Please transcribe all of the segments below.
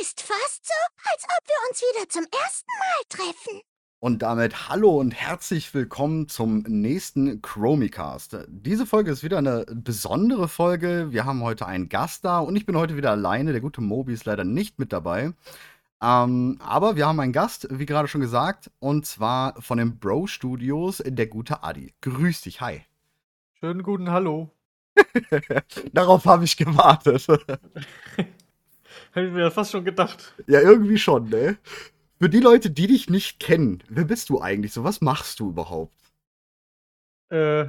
Ist fast so, als ob wir uns wieder zum ersten Mal treffen. Und damit hallo und herzlich willkommen zum nächsten Chromicast. Diese Folge ist wieder eine besondere Folge. Wir haben heute einen Gast da und ich bin heute wieder alleine. Der gute Mobi ist leider nicht mit dabei. Ähm, aber wir haben einen Gast, wie gerade schon gesagt, und zwar von den Bro Studios, der gute Adi. Grüß dich, hi. Schönen guten Hallo. Darauf habe ich gewartet. Habe ich mir fast schon gedacht. ja, irgendwie schon, ne? Für die Leute, die dich nicht kennen, wer bist du eigentlich so? Was machst du überhaupt? Äh,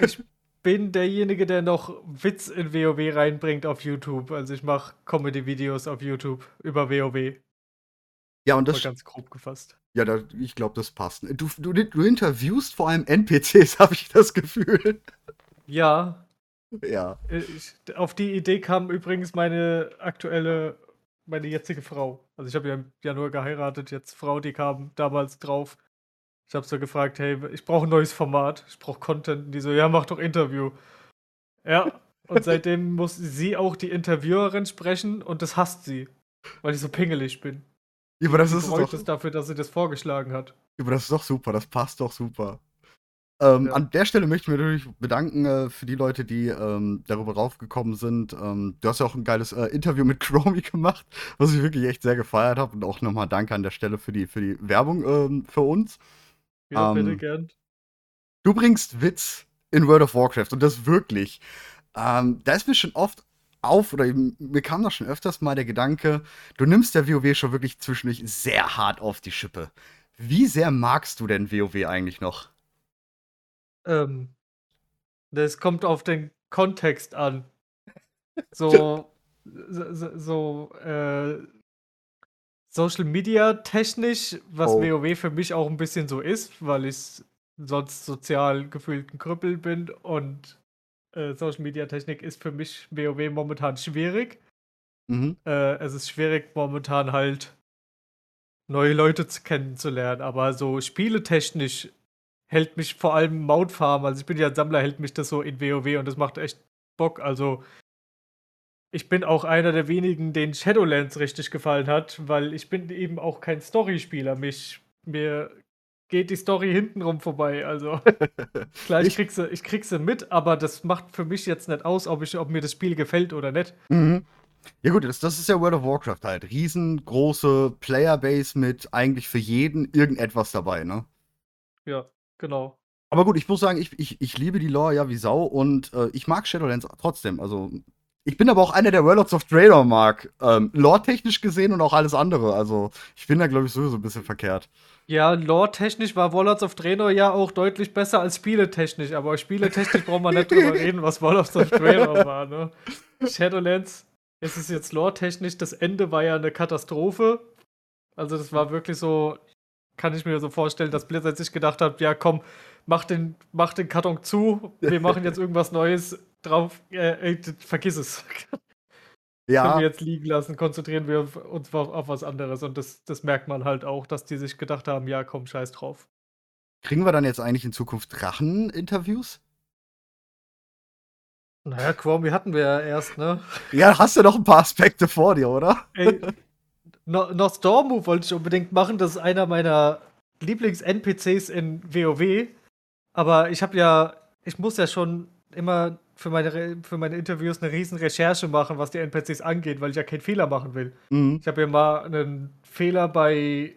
ich bin derjenige, der noch Witz in WoW reinbringt auf YouTube. Also ich mache Comedy-Videos auf YouTube über WoW. Ja, und Mal das, ganz grob gefasst. ja, da, ich glaube, das passt. Du, du, du interviewst vor allem NPCs, habe ich das Gefühl. Ja, Ja. äh, ich, auf die Idee kam übrigens meine aktuelle, meine jetzige Frau. Also ich habe ja im Januar geheiratet, jetzt Frau, die kam damals drauf. Ich habe so gefragt, hey, ich brauche ein neues Format, ich brauche Content. Und die so, ja, mach doch Interview. Ja, und seitdem muss sie auch die Interviewerin sprechen und das hasst sie, weil ich so pingelig bin. Ja, aber das Sie ist doch, es dafür, dass sie das vorgeschlagen hat. aber das ist doch super, das passt doch super. Ähm, Ja. An der Stelle möchte ich mich natürlich bedanken äh, für die Leute, die ähm, darüber raufgekommen sind. Ähm, du hast ja auch ein geiles äh, Interview mit Chromie gemacht, was ich wirklich echt sehr gefeiert habe. Und auch nochmal danke an der Stelle für die, für die Werbung ähm, für uns. Ja, bitte Ähm, gern. Du bringst Witz in World of Warcraft und das wirklich. Ähm, da ist mir schon oft auf, oder mir kam da schon öfters mal der Gedanke, du nimmst der WoW schon wirklich zwischendurch sehr hart auf die Schippe. Wie sehr magst du denn WoW eigentlich noch? Ähm, das kommt auf den Kontext an. So, so, so- äh, Social Media technisch, was Oh. WoW für mich auch ein bisschen so ist, weil ich sonst sozial gefühlt ein Krüppel bin und äh, Social Media Technik ist für mich WoW momentan schwierig. Mhm. Äh, es ist schwierig momentan halt neue Leute zu kennenzulernen, aber so spieletechnisch hält mich vor allem Mount Farm, also ich bin ja ein Sammler, hält mich das so in WoW und das macht echt Bock. Also ich bin auch einer der wenigen, denen Shadowlands richtig gefallen hat, weil ich bin eben auch kein Storyspieler. Mich, mir geht die Story hintenrum vorbei. Also klar, ich Ich- krieg, sie, ich krieg sie mit, aber das macht für mich jetzt nicht aus, ob, ich, ob mir das Spiel gefällt oder nicht. Mhm. Ja gut, das, das ist ja World of Warcraft halt. Riesengroße Playerbase mit eigentlich für jeden irgendetwas dabei, ne? Ja, genau. Aber gut, ich muss sagen, ich, ich, ich liebe die Lore ja wie Sau und äh, ich mag Shadowlands trotzdem. Also, ich bin aber auch einer, der Warlords of Draenor mag. Ähm, Lore-technisch gesehen und auch alles andere. Also, ich bin da, glaube ich, sowieso ein bisschen verkehrt. Ja, lore-technisch war Warlords of Draenor ja auch deutlich besser als spieletechnisch, aber spieletechnisch braucht man nicht drüber reden, was Warlords of Draenor war, ne? Shadowlands, es ist jetzt lore-technisch, das Ende war ja eine Katastrophe. Also das war wirklich so, kann ich mir so vorstellen, dass Blizzard sich gedacht hat, ja komm, mach den, mach den Karton zu, wir machen jetzt irgendwas Neues drauf, äh, äh, vergiss es. Können Ja, wir jetzt liegen lassen, konzentrieren wir uns auf, auf was anderes. Und das, das merkt man halt auch, dass die sich gedacht haben, ja komm, scheiß drauf. kriegen wir dann jetzt eigentlich in Zukunft Drachen-Interviews? Naja, Chromie hatten wir ja erst, ne? Ja, hast du noch ein paar Aspekte vor dir, oder? Ey, no, Nostormu wollte ich unbedingt machen. Das ist einer meiner Lieblings-NPCs in WoW. Aber ich habe ja, ich muss ja schon immer für meine, Re- für meine Interviews eine riesen Recherche machen, was die NPCs angeht, weil ich ja keinen Fehler machen will. Mhm. Ich habe ja mal einen Fehler bei,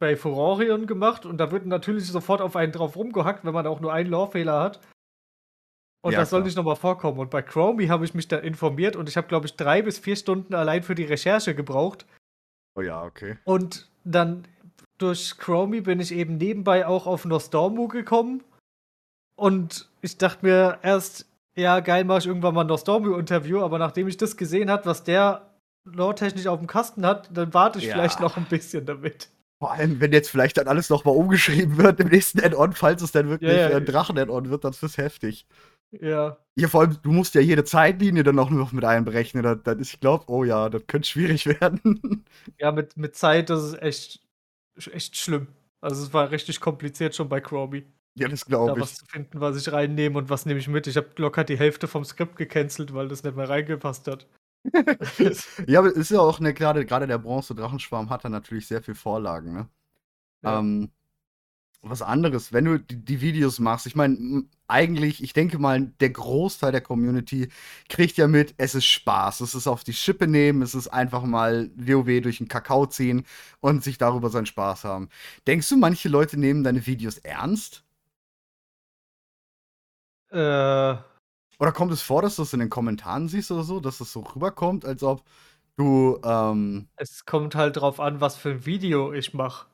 bei Furorion gemacht und da wird natürlich sofort auf einen drauf rumgehackt, wenn man auch nur einen Lore-Fehler hat. Und Ja, das soll klar. nicht nochmal vorkommen. Und bei Chromie habe ich mich da informiert und ich habe, glaube ich, drei bis vier Stunden allein für die Recherche gebraucht. Oh ja, okay. Und dann durch Chromie bin ich eben nebenbei auch auf Nostormu gekommen. Und ich dachte mir erst, ja, geil, mache ich irgendwann mal ein Nostormu-Interview, aber nachdem ich das gesehen habe, was der lore-technisch auf dem Kasten hat, dann warte ich Ja. vielleicht noch ein bisschen damit. Vor allem, wenn jetzt vielleicht dann alles nochmal umgeschrieben wird im nächsten Add-on, falls es dann wirklich Ja, ja. ein Drachen-Add-on wird, dann ist das heftig. Ja. Ja, vor allem, du musst ja jede Zeitlinie dann auch noch mit einberechnen. Dann, dann ist, ich glaube, oh ja, das könnte schwierig werden. Ja, mit, mit Zeit, das ist echt, echt schlimm. Also es war richtig kompliziert schon bei Chromie. ja, das Da glaube ich. was zu finden, was ich reinnehme und was nehme ich mit. Ich habe locker die Hälfte vom Skript gecancelt, weil das nicht mehr reingepasst hat. ja, aber es ist ja auch ne, gerade gerade der Bronze-Drachenschwarm hat da natürlich sehr viel Vorlagen, ne? Ja. Ähm, was anderes, wenn du die, die Videos machst. Ich meine, eigentlich, ich denke mal, der Großteil der Community kriegt ja mit, es ist Spaß. Es ist auf die Schippe nehmen, es ist einfach mal WoW durch den Kakao ziehen und sich darüber seinen Spaß haben. Denkst du, manche Leute nehmen deine Videos ernst? Äh, Oder kommt es vor, dass du es in den Kommentaren siehst oder so, dass es so rüberkommt, als ob du, ähm, es kommt halt drauf an, was für ein Video ich mache.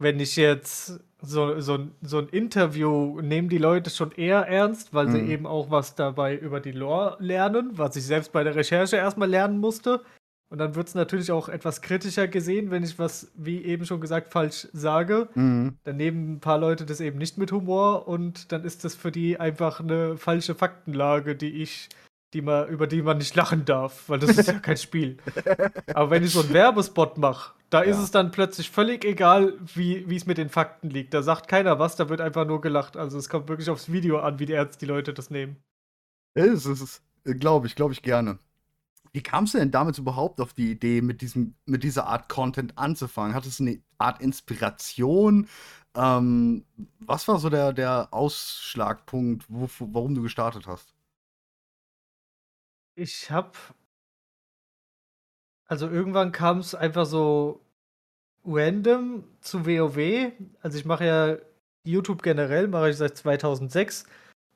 Wenn ich jetzt so, so, ein- so ein Interview nehmen die Leute schon eher ernst, weil sie Mhm. eben auch was dabei über die Lore lernen, was ich selbst bei der Recherche erstmal lernen musste. Und dann wird es natürlich auch etwas kritischer gesehen, wenn ich was, wie eben schon gesagt, falsch sage. mh, Dann nehmen ein paar Leute das eben nicht mit Humor und dann ist das für die einfach eine falsche Faktenlage, die ich, die man, über die man nicht lachen darf, weil das ist ja kein Spiel. Aber wenn ich so einen Werbespot mache, da ist Ja. es dann plötzlich völlig egal, wie es mit den Fakten liegt. Da sagt keiner was, da wird einfach nur gelacht. Also es kommt wirklich aufs Video an, wie ernst die Leute das nehmen. es ist, glaube ich, glaube ich gerne. Wie kamst du denn damals überhaupt auf die Idee, mit, diesem, mit dieser Art Content anzufangen? Hattest du eine Art Inspiration? Ähm, was war so der, der Ausschlagpunkt, wo, warum du gestartet hast? Ich habe also irgendwann kam es einfach so random zu WoW. Also ich mache ja YouTube generell, mache ich seit 2006.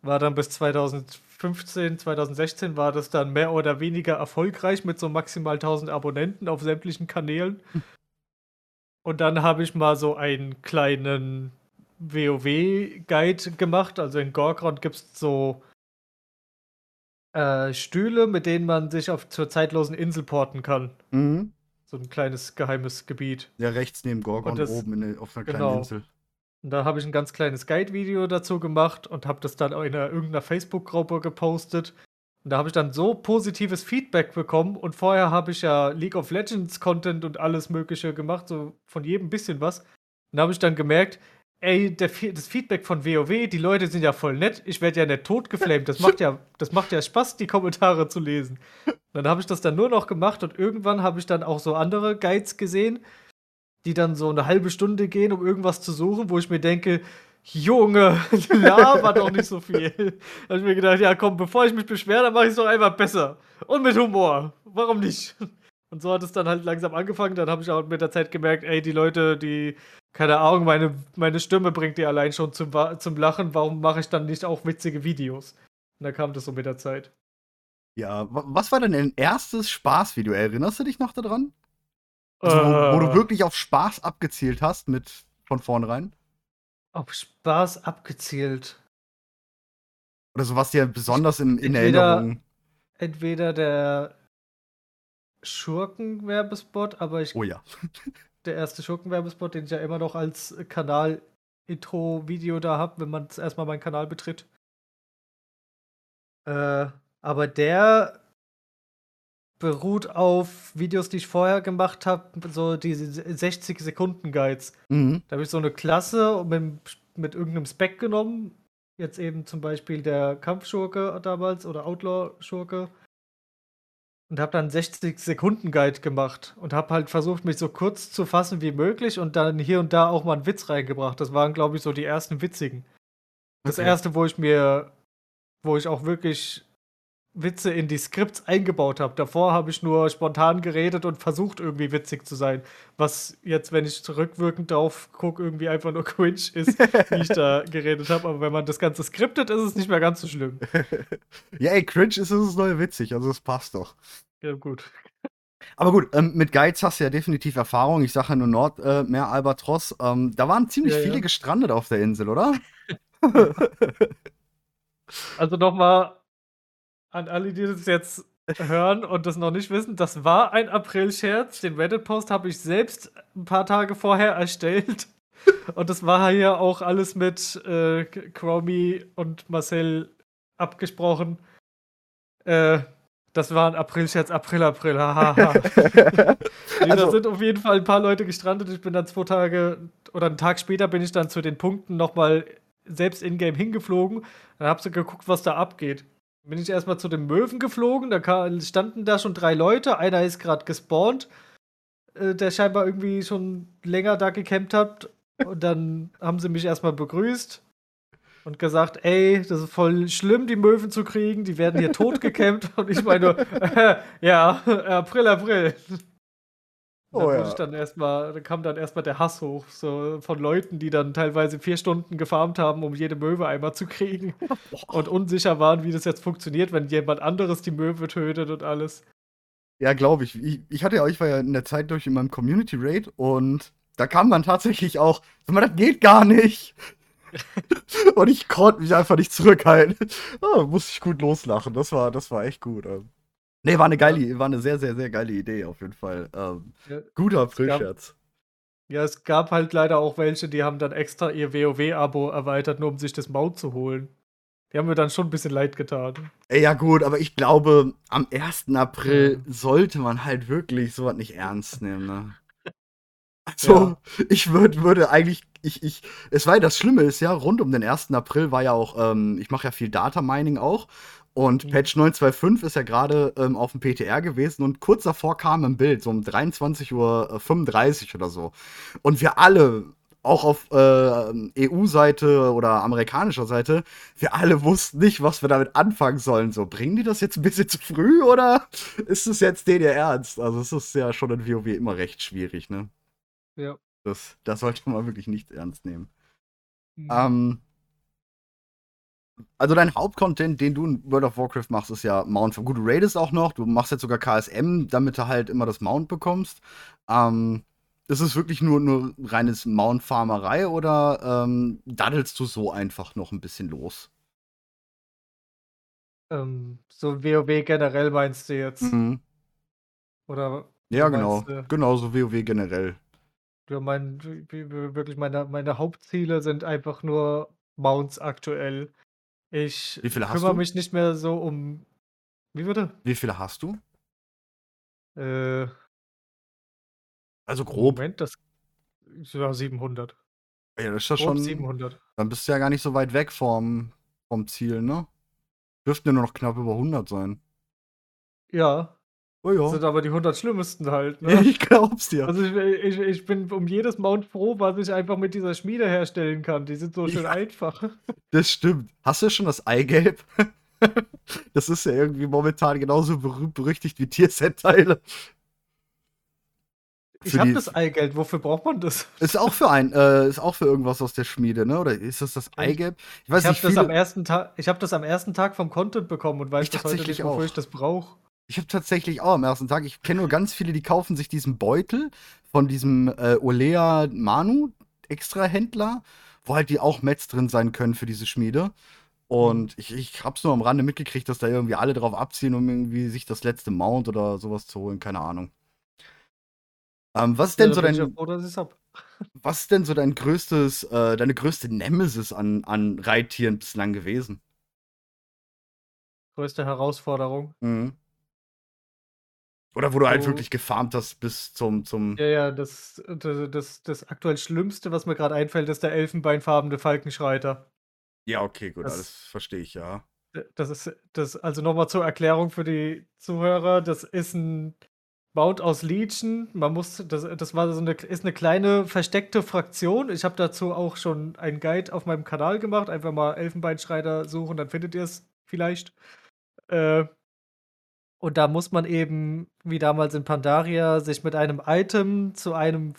War dann bis 2015, 2016 war das dann mehr oder weniger erfolgreich mit so maximal 1000 Abonnenten auf sämtlichen Kanälen. Und dann habe ich mal so einen kleinen WoW-Guide gemacht. Also in Gorgrond gibt es so äh, Stühle, mit denen man sich auf zur zeitlosen Insel porten kann. Mhm. So ein kleines geheimes Gebiet. Ja, rechts neben Gorgon Und das- oben in, auf einer kleinen genau. Insel. Und da habe ich ein ganz kleines Guide-Video dazu gemacht und habe das dann auch in einer, irgendeiner Facebook-Gruppe gepostet. Und da habe ich dann so positives Feedback bekommen. Und vorher habe ich ja League of Legends Content und alles Mögliche gemacht, so von jedem bisschen was. Und da habe ich dann gemerkt, ey, der, das Feedback von WoW, die Leute sind ja voll nett. Ich werde ja nicht totgeflamed. Das macht ja, das macht ja Spaß, die Kommentare zu lesen. Dann habe ich das dann nur noch gemacht und irgendwann habe ich dann auch so andere Guides gesehen, die dann so eine halbe Stunde gehen, um irgendwas zu suchen, wo ich mir denke, Junge, laber doch nicht so viel. Da habe ich mir gedacht, ja komm, bevor ich mich beschwere, dann mache ich es doch einfach besser. Und mit Humor. Warum nicht? Und so hat es dann halt langsam angefangen. Dann habe ich auch mit der Zeit gemerkt, ey, die Leute, die, keine Ahnung, meine, meine Stimme bringt die allein schon zum, zum Lachen. Warum mache ich dann nicht auch witzige Videos? Und da kam das so mit der Zeit. Ja, wa- was war denn dein erstes Spaßvideo? Erinnerst du dich noch daran? Also, wo, wo du Äh, wirklich auf Spaß abgezielt hast mit von vornherein? Auf Spaß abgezielt. Oder so was dir besonders in, in Entweder- Erinnerung. entweder der Schurken-Werbespot, aber ich, Oh ja. der erste Schurken-Werbespot, den ich ja immer noch als Kanal-Intro-Video da habe, wenn man erstmal meinen Kanal betritt. Äh, aber der beruht auf Videos, die ich vorher gemacht habe, so diese 60-Sekunden-Guides. Mhm. Da habe ich so eine Klasse mit, mit irgendeinem Spec genommen. Jetzt eben zum Beispiel der Kampfschurke damals oder Outlaw-Schurke. Und habe dann 60-Sekunden-Guide gemacht und habe halt versucht, mich so kurz zu fassen wie möglich und dann hier und da auch mal einen Witz reingebracht. Das waren, glaube ich, so die ersten witzigen. Das Okay. erste, wo ich mir, wo ich auch wirklich Witze in die Skripts eingebaut habe. Davor habe ich nur spontan geredet und versucht, irgendwie witzig zu sein. Was jetzt, wenn ich zurückwirkend drauf gucke, irgendwie einfach nur cringe ist, wie ich da geredet habe. Aber wenn man das Ganze skriptet, ist es nicht mehr ganz so schlimm. Ja, ey, cringe ist das neue witzig, also es passt doch. Ja, gut. Aber gut, ähm, mit Guides hast du ja definitiv Erfahrung. Ich sage ja nur Nordmeer äh, Albatros. Ähm, da waren ziemlich Ja, viele ja. gestrandet auf der Insel, oder? Also nochmal an alle, die das jetzt hören und das noch nicht wissen, das war ein April-Scherz. Den Reddit-Post habe ich selbst ein paar Tage vorher erstellt. Und das war hier auch alles mit äh, Chromie und Marcel abgesprochen. Äh, das war ein April-Scherz, April, April, hahaha. Nee, da Also- sind auf jeden Fall ein paar Leute gestrandet. Ich bin dann zwei Tage oder einen Tag später bin ich dann zu den Punkten nochmal selbst in-game hingeflogen. Dann hab so geguckt, was da abgeht. Bin ich erstmal zu den Möwen geflogen. Da ka- standen da schon drei Leute. Einer ist gerade gespawnt, äh, der scheinbar irgendwie schon länger da gecampt hat. Und dann haben sie mich erstmal begrüßt und gesagt, ey, das ist voll schlimm, die Möwen zu kriegen. Die werden hier tot gecampt. Und ich meine, äh, ja, April, April. Oh da ja. wurde ich dann erstmal, da kam dann erstmal der Hass hoch, so von Leuten, die dann teilweise vier Stunden gefarmt haben, um jede Möwe einmal zu kriegen und unsicher waren, wie das jetzt funktioniert, wenn jemand anderes die Möwe tötet und alles. Ja, glaube ich. ich. Ich hatte ja, ich war ja in der Zeit durch in meinem Community Raid und da kam dann tatsächlich auch, sag mal, das geht gar nicht. und ich konnte mich einfach nicht zurückhalten. Oh, musste ich gut loslachen. Das war, das war echt gut. Nee, war eine geile, war eine sehr, sehr, sehr geile Idee auf jeden Fall. Ähm, Ja, guter Aprilscherz. Ja, es gab halt leider auch welche, die haben dann extra ihr WoW-Abo erweitert, nur um sich das Mount zu holen. Die haben mir dann schon ein bisschen leid getan. Ja, gut, aber ich glaube, am 1. April sollte man halt wirklich sowas nicht ernst nehmen, ne? Also, ich würd, würde eigentlich, ich, ich, es war ja das Schlimme ist ja, rund um den 1. April war ja auch, ähm, ich mache ja viel Data Mining auch. Und. Patch 925 ist ja gerade ähm, auf dem PTR gewesen und kurz davor kam ein Bild, so um 23.35 Uhr oder so. Und wir alle, auch auf äh, EU-Seite oder amerikanischer Seite, wir alle wussten nicht, was wir damit anfangen sollen. So, bringen die das jetzt ein bisschen zu früh oder ist es jetzt den ihr Ernst? Also, es ist ja schon in WoW immer recht schwierig, ne? Ja. Das, das sollte man wirklich nicht ernst nehmen. Mhm. Ähm, also dein Hauptcontent, den du in World of Warcraft machst, ist ja Mount. Gut, du raidest auch noch, du machst jetzt sogar KSM, damit du halt immer das Mount bekommst. Ähm, ist es wirklich nur, nur reines Mount-Farmerei oder ähm, daddelst du so einfach noch ein bisschen los? Ähm, so WoW generell meinst du jetzt? Mhm. Oder Ja, Du genau. äh, Genau, so WoW generell. ja, mein, wirklich meine, meine Hauptziele sind einfach nur Mounts aktuell. Ich Wie viele hast kümmere du? mich nicht mehr so um. Wie bitte? Wie viele hast du? Äh, Also grob. Moment, das. Ja, 700. Ja, das ist ja schon. 700. Dann bist du ja gar nicht so weit weg vom, vom Ziel, ne? Dürften ja nur noch knapp über 100 sein. Ja, Oh das ja. sind aber die 100 schlimmsten halt. Ja, Ne? ich glaub's dir. Also ich, ich, ich bin um jedes Mount froh, was ich einfach mit dieser Schmiede herstellen kann. Die sind so schön Ja. einfach. Das stimmt. Hast du schon das Eigelb? das ist ja irgendwie momentan genauso berühmt berüchtigt wie Tierset-Teile. Ich habe das Eigelb. Wofür braucht man das? Ist auch für ein, äh, ist auch für irgendwas aus der Schmiede, ne? Oder ist das das Eigelb? Ich weiß Ich habe nicht, das, am viele, ersten Tag- ich hab das am ersten Tag vom Content bekommen und weiß Ich bis heute tatsächlich nicht, wofür auch. ich das brauche. Ich habe tatsächlich auch am ersten Tag, ich kenne nur ganz viele, die kaufen sich diesen Beutel von diesem äh, Olea Manu Extra-Händler, wo halt die auch Mets drin sein können für diese Schmiede. Und ich, ich hab's nur am Rande mitgekriegt, dass da irgendwie alle drauf abziehen, um irgendwie sich das letzte Mount oder sowas zu holen, keine Ahnung. Ähm, was ist denn so dein, was ist denn so dein größtes, äh, deine größte Nemesis an, an Reittieren bislang gewesen? Größte Herausforderung. Mhm. Oder wo du halt wirklich gefarmt hast bis zum, zum. Ja, ja, das, das, das, das aktuell Schlimmste, was mir gerade einfällt, ist der elfenbeinfarbene Falkenschreiter. Ja, okay, gut, Das- alles verstehe ich, ja. Das ist, das, also nochmal zur Erklärung für die Zuhörer, das ist ein Mount aus Legion. Man muss, das, das war so eine, ist eine kleine versteckte Fraktion. Ich habe dazu auch schon einen Guide auf meinem Kanal gemacht. Einfach mal Elfenbeinschreiter suchen, dann findet ihr es vielleicht. Äh, und da muss man eben, wie damals in Pandaria, sich mit einem Item zu einem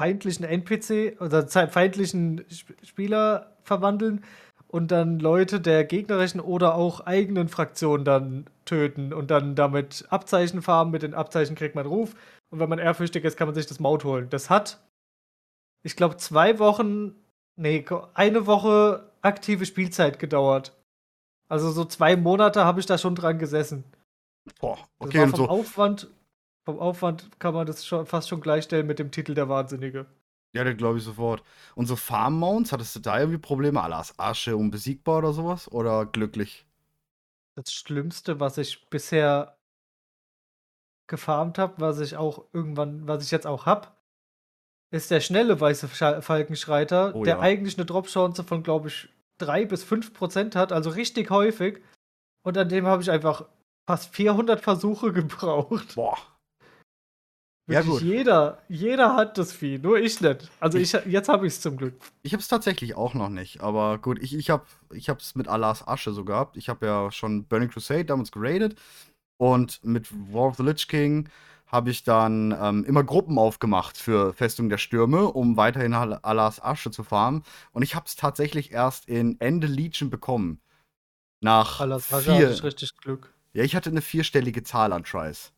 feindlichen NPC oder zu einem feindlichen Sp- Spieler verwandeln und dann Leute der gegnerischen oder auch eigenen Fraktion dann töten und dann damit Abzeichen farmen. Mit den Abzeichen kriegt man Ruf. Und wenn man ehrfürchtig ist, kann man sich das Maut holen. Das hat, ich glaube, zwei Wochen, nee, eine Woche aktive Spielzeit gedauert. Also so zwei Monate habe ich da schon dran gesessen. Boah, Das okay, war und vom so. Aufwand, vom Aufwand kann man das schon, fast schon gleichstellen mit dem Titel der Wahnsinnige. Ja, das glaube ich sofort. Und so Farm-Mounts, hattest du da irgendwie Probleme? Alas Asche unbesiegbar oder sowas? Oder glücklich? Das Schlimmste, was ich bisher gefarmt habe, was ich auch irgendwann, was ich jetzt auch hab, ist der schnelle weiße Falkenschreiter, Oh der ja. eigentlich eine Dropchance von, glaube ich, 3 bis 5 Prozent hat, also richtig häufig. Und an dem habe ich einfach fast 400 Versuche gebraucht. Boah. Ja, gut. Jeder, jeder hat das Vieh, nur ich nicht. Also ich, jetzt habe ich es zum Glück. Ich habe es tatsächlich auch noch nicht, aber gut, ich, ich habe es mit Allahs Asche so gehabt. Ich habe ja schon Burning Crusade damals geradet und mit War of the Lich King habe ich dann ähm, immer Gruppen aufgemacht für Festung der Stürme, um weiterhin Al- Allahs Asche zu farmen. Und ich habe es tatsächlich erst in Ende Legion bekommen. Nach hatte ich vier. richtig Glück. Ja, ich hatte eine vierstellige Zahl an Tries.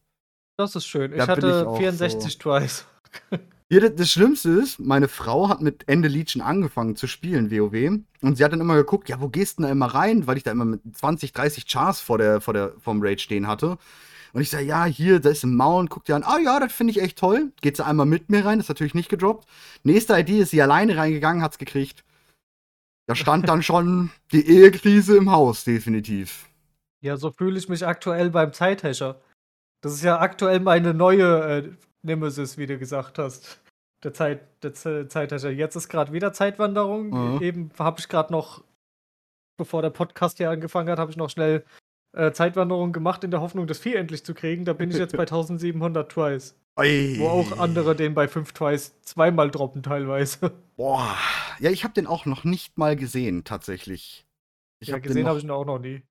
Das ist schön. Ich Da bin hatte ich auch 64 Twice. Ja, das, Schlimmste ist, meine Frau hat mit Ende Legion angefangen zu spielen, WoW. Und sie hat dann immer geguckt, ja, wo gehst du denn da immer rein? Weil ich da immer mit 20, 30 Chars vor der, vor der, vom Raid stehen hatte. Und ich sage, ja, hier, da ist ein Mount, guckt ihr an, ah ja, das finde ich echt toll. Geht sie einmal mit mir rein, ist natürlich nicht gedroppt. Nächste ID ist sie alleine reingegangen, hat's gekriegt. Da stand dann schon die Ehekrise im Haus, definitiv. Ja, so fühle ich mich aktuell beim Zeithäscher. Das ist ja aktuell meine neue äh, Nemesis, wie du gesagt hast. Der, Zeit, der Z Zeithäscher. Jetzt ist gerade wieder Zeitwanderung. Mhm. Eben habe ich gerade noch, bevor der Podcast hier angefangen hat, habe ich noch schnell äh, Zeitwanderung gemacht, in der Hoffnung, das Vieh endlich zu kriegen. Da bin ich jetzt bei 1700 Twice. Ui. Wo auch andere den bei 5 Twice zweimal droppen teilweise. Boah. Ja, ich habe den auch noch nicht mal gesehen, tatsächlich. Ich ja, gesehen habe ich ihn auch noch nie.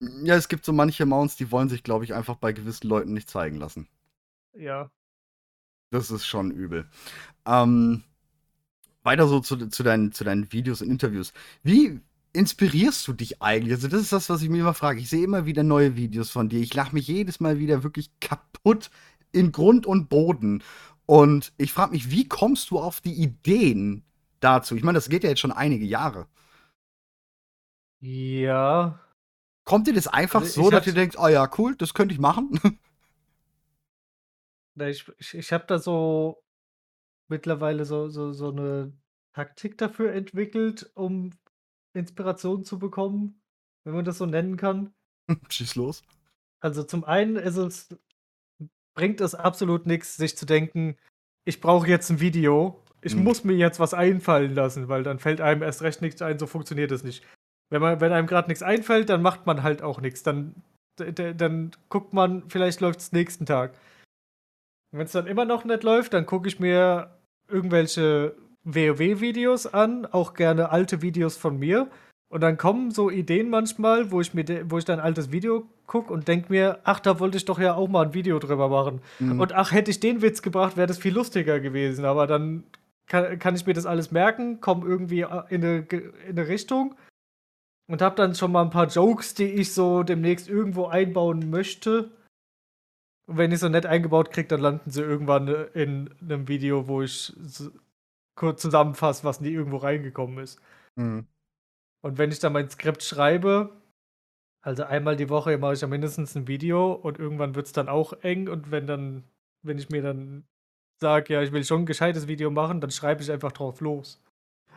Ja, es gibt so manche Mounts, die wollen sich, glaube ich, einfach bei gewissen Leuten nicht zeigen lassen. Ja. Das ist schon übel. Ähm, weiter so zu, zu, deinen, zu deinen Videos und Interviews. Wie inspirierst du dich eigentlich? Also, das ist das, was ich mir immer frage. Ich sehe immer wieder neue Videos von dir. Ich lache mich jedes Mal wieder wirklich kaputt in Grund und Boden. Und ich frage mich, wie kommst du auf die Ideen dazu? Ich meine, das geht ja jetzt schon einige Jahre. Ja. Kommt dir das einfach Also, so, dass ihr denkt, oh ja, cool, das könnte ich machen? Ich ich, ich habe da so mittlerweile so, so, so eine Taktik dafür entwickelt, um Inspiration zu bekommen, wenn man das so nennen kann. Schieß los. Also zum einen ist es, bringt es absolut nichts, sich zu denken, ich brauche jetzt ein Video, ich Mhm. muss mir jetzt was einfallen lassen, weil dann fällt einem erst recht nichts ein, so funktioniert es nicht. Wenn, man, wenn einem gerade nichts einfällt, dann macht man halt auch nichts. Dann, dann guckt man, vielleicht läuft es nächsten Tag. Wenn es dann immer noch nicht läuft, dann gucke ich mir irgendwelche WoW-Videos an, auch gerne alte Videos von mir. Und dann kommen so Ideen manchmal, wo ich mir, wo ich dann ein altes Video gucke und denke mir, ach, da wollte ich doch ja auch mal ein Video drüber machen. Mhm. Und ach, hätte ich den Witz gebracht, wäre das viel lustiger gewesen. Aber dann kann, kann ich mir das alles merken, komme irgendwie äh, in eine, in eine Richtung und habe dann schon mal ein paar Jokes, die ich so demnächst irgendwo einbauen möchte. Und wenn ich so nett eingebaut kriege, dann landen sie irgendwann in einem Video, wo ich so kurz zusammenfasse, was nie irgendwo reingekommen ist. Mhm. Und wenn ich dann mein Skript schreibe, also einmal die Woche mache ich ja mindestens ein Video und irgendwann wird es dann auch eng und wenn dann, wenn ich mir dann sage, ja, ich will schon ein gescheites Video machen, dann schreibe ich einfach drauf los.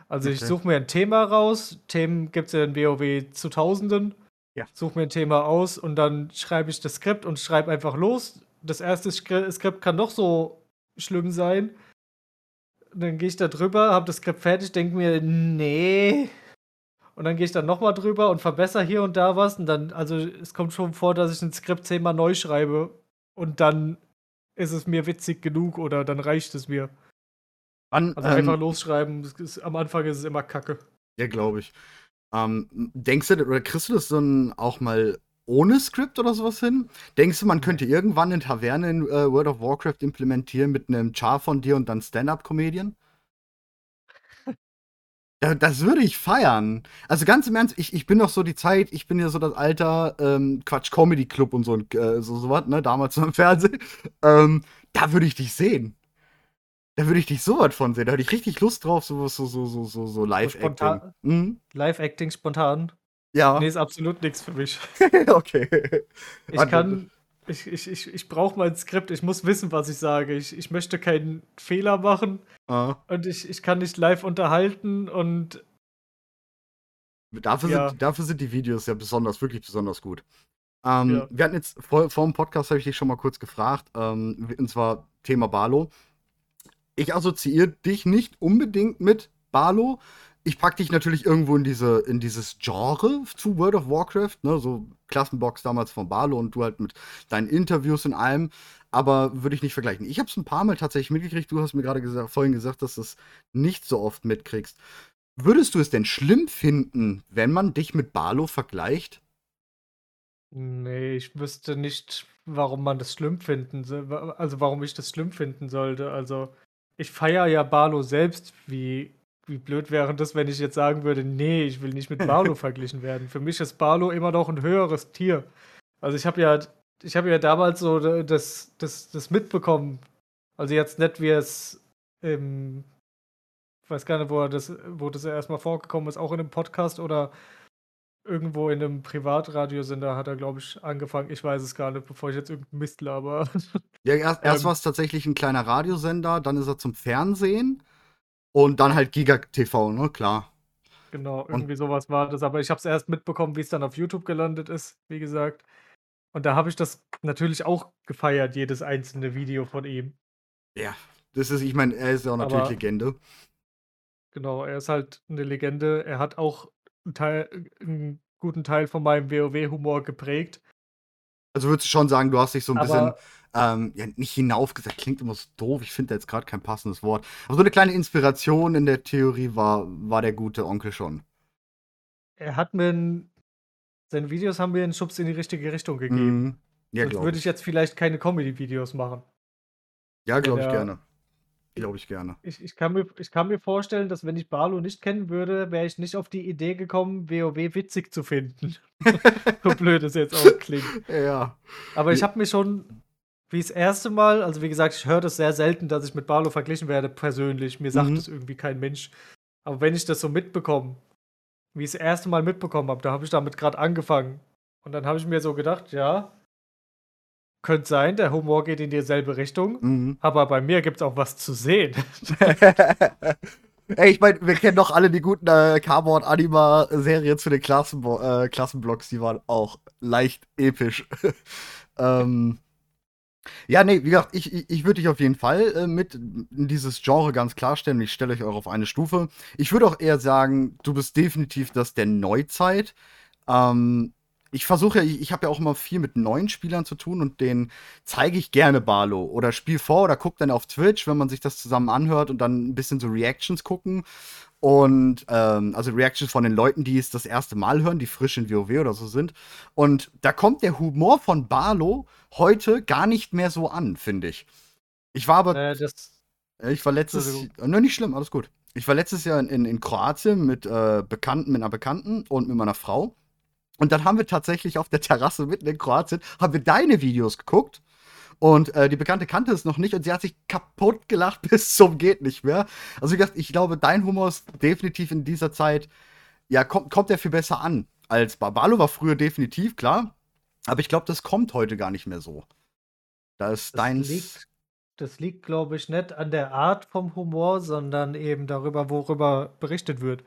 Also ich suche mir ein Thema raus, Themen gibt es ja in WoW zu Tausenden. Ja. Suche mir ein Thema aus und dann schreibe ich das Skript und schreibe einfach los. Das erste Skri- Skript kann doch so schlimm sein. Dann gehe ich da drüber, habe das Skript fertig, denke mir, nee, und dann gehe ich dann nochmal drüber und verbessere hier und da was. Und dann, also es kommt schon vor, dass ich ein Skript zehnmal neu schreibe und dann ist es mir witzig genug oder dann reicht es mir. Wann, Also ähm, einfach losschreiben, das ist, am Anfang ist es immer kacke. Ja, glaube ich. Ähm, denkst du, oder kriegst du das dann auch mal ohne Skript oder sowas hin? Denkst du, man könnte irgendwann eine Taverne in äh, World of Warcraft implementieren mit einem Char von dir und dann Stand-Up-Comedian? Da- Das würde ich feiern. Also ganz im Ernst, ich, ich bin doch so die Zeit, ich bin ja so das Alter ähm, Quatsch Comedy Club und so, äh, so, so was, ne, damals im Fernsehen. Ähm, da würde ich dich sehen. Da würde ich dich so was von sehen. Da hätte ich richtig Lust drauf, so so so so so, so Live-Acting. spontan. Mhm. Live-Acting spontan. Ja, Nee, ist absolut nichts für mich. okay. Ich Warte, kann, ich, ich, ich, ich brauche mein Skript, ich muss wissen, was ich sage. Ich, ich möchte keinen Fehler machen äh, und ich, ich kann nicht live unterhalten und dafür, Ja. sind, dafür sind die Videos ja besonders, wirklich besonders gut. Ähm, Ja. Wir hatten jetzt vor, vor dem Podcast, habe ich dich schon mal kurz gefragt, ähm, und zwar Thema Barlo. Ich assoziiere dich nicht unbedingt mit Barlo. ich pack dich natürlich irgendwo in diese in dieses Genre zu World of Warcraft, ne, so Klassenbox damals von Barlo und du halt mit deinen Interviews in allem, aber würde ich nicht vergleichen. Ich habe es ein paar Mal tatsächlich mitgekriegt. Du hast mir gerade gesagt, vorhin gesagt, dass du es nicht so oft mitkriegst. Würdest du es denn schlimm finden, wenn man dich mit Barlo vergleicht? Nee, ich wüsste nicht, warum man das schlimm finden also warum ich das schlimm finden sollte. Also, ich feiere ja Barlo selbst. Wie, wie blöd wäre das, wenn ich jetzt sagen würde, nee, ich will nicht mit Barlo verglichen werden. Für mich ist Barlo immer noch ein höheres Tier. Also ich habe ja, ich habe ja damals so das, das, das mitbekommen. Also jetzt nicht, wie es im, ich weiß gar nicht, wo das, wo das erstmal vorgekommen ist, auch in einem Podcast oder irgendwo in einem Privatradiosender hat er, glaube ich, angefangen. Ich weiß es gar nicht, bevor ich jetzt irgendeinen Mist laber. Ja, erst, erst ähm, war es tatsächlich ein kleiner Radiosender, dann ist er zum Fernsehen und dann halt Giga TV, ne, klar. Genau, irgendwie und, sowas war das. Aber ich habe es erst mitbekommen, wie es dann auf YouTube gelandet ist, wie gesagt. Und da habe ich das natürlich auch gefeiert, jedes einzelne Video von ihm. Ja, das ist, ich meine, er ist ja auch natürlich Aber, Legende. Genau, er ist halt eine Legende. Er hat auch einen, Teil, einen guten Teil von meinem WoW-Humor geprägt. Also würdest du schon sagen, du hast dich so ein Aber, bisschen, ähm, ja, nicht hinaufgesagt, klingt immer so doof, ich finde da jetzt gerade kein passendes Wort. Aber so eine kleine Inspiration in der Theorie war, war der gute Onkel schon. Er hat mir, ein, seine Videos haben mir einen Schubs in die richtige Richtung gegeben. Mhm. Ja, Sonst würde ich jetzt vielleicht keine Comedy-Videos machen. Ja, glaube ich gerne. Glaube ich gerne. Ich, ich, kann mir, ich kann mir vorstellen, dass wenn ich Barlo nicht kennen würde, wäre ich nicht auf die Idee gekommen, WoW witzig zu finden. so blöd es jetzt auch klingt. Ja. Aber ich habe mir schon, wie das erste Mal, also wie gesagt, ich höre das sehr selten, dass ich mit Barlo verglichen werde, persönlich. Mir sagt mhm. das irgendwie kein Mensch. Aber wenn ich das so mitbekomme, wie ich das erste Mal mitbekommen habe, da habe ich damit gerade angefangen. Und dann habe ich mir so gedacht, ja, könnte sein, der Humor geht in dieselbe Richtung, mhm. aber bei mir gibt es auch was zu sehen. Ey, ich meine, wir kennen doch alle die guten äh, Cardboard-Anima-Serien zu den Klassenbo äh, Klassenblocks, die waren auch leicht episch. ähm, ja, nee, wie gesagt, ich, ich, ich würde dich auf jeden Fall äh, mit in dieses Genre ganz klarstellen. Ich stelle euch auch auf eine Stufe. Ich würde auch eher sagen, du bist definitiv das der Neuzeit. Ähm, ich versuche ja, ich, ich habe ja auch immer viel mit neuen Spielern zu tun und denen zeige ich gerne Barlo oder spiel vor oder gucke dann auf Twitch, wenn man sich das zusammen anhört und dann ein bisschen so Reactions gucken. Und ähm, also Reactions von den Leuten, die es das erste Mal hören, die frisch in WoW oder so sind. Und da kommt der Humor von Barlo heute gar nicht mehr so an, finde ich. Ich war aber. Äh, ich war letztes. Ne, nicht schlimm, alles gut. Ich war letztes Jahr in, in, in Kroatien mit äh, Bekannten, mit einer Bekannten und mit meiner Frau. Und dann haben wir tatsächlich auf der Terrasse mitten in Kroatien, haben wir deine Videos geguckt. Und äh, die Bekannte kannte es noch nicht und sie hat sich kaputt gelacht bis zum geht nicht mehr. Also wie gesagt, ich glaube, dein Humor ist definitiv in dieser Zeit, ja, kommt, kommt der viel besser an als Barbalo war früher definitiv, klar. Aber ich glaube, das kommt heute gar nicht mehr so. Da ist dein. Liegt, das liegt, glaube ich, nicht an der Art vom Humor, sondern eben darüber, worüber berichtet wird.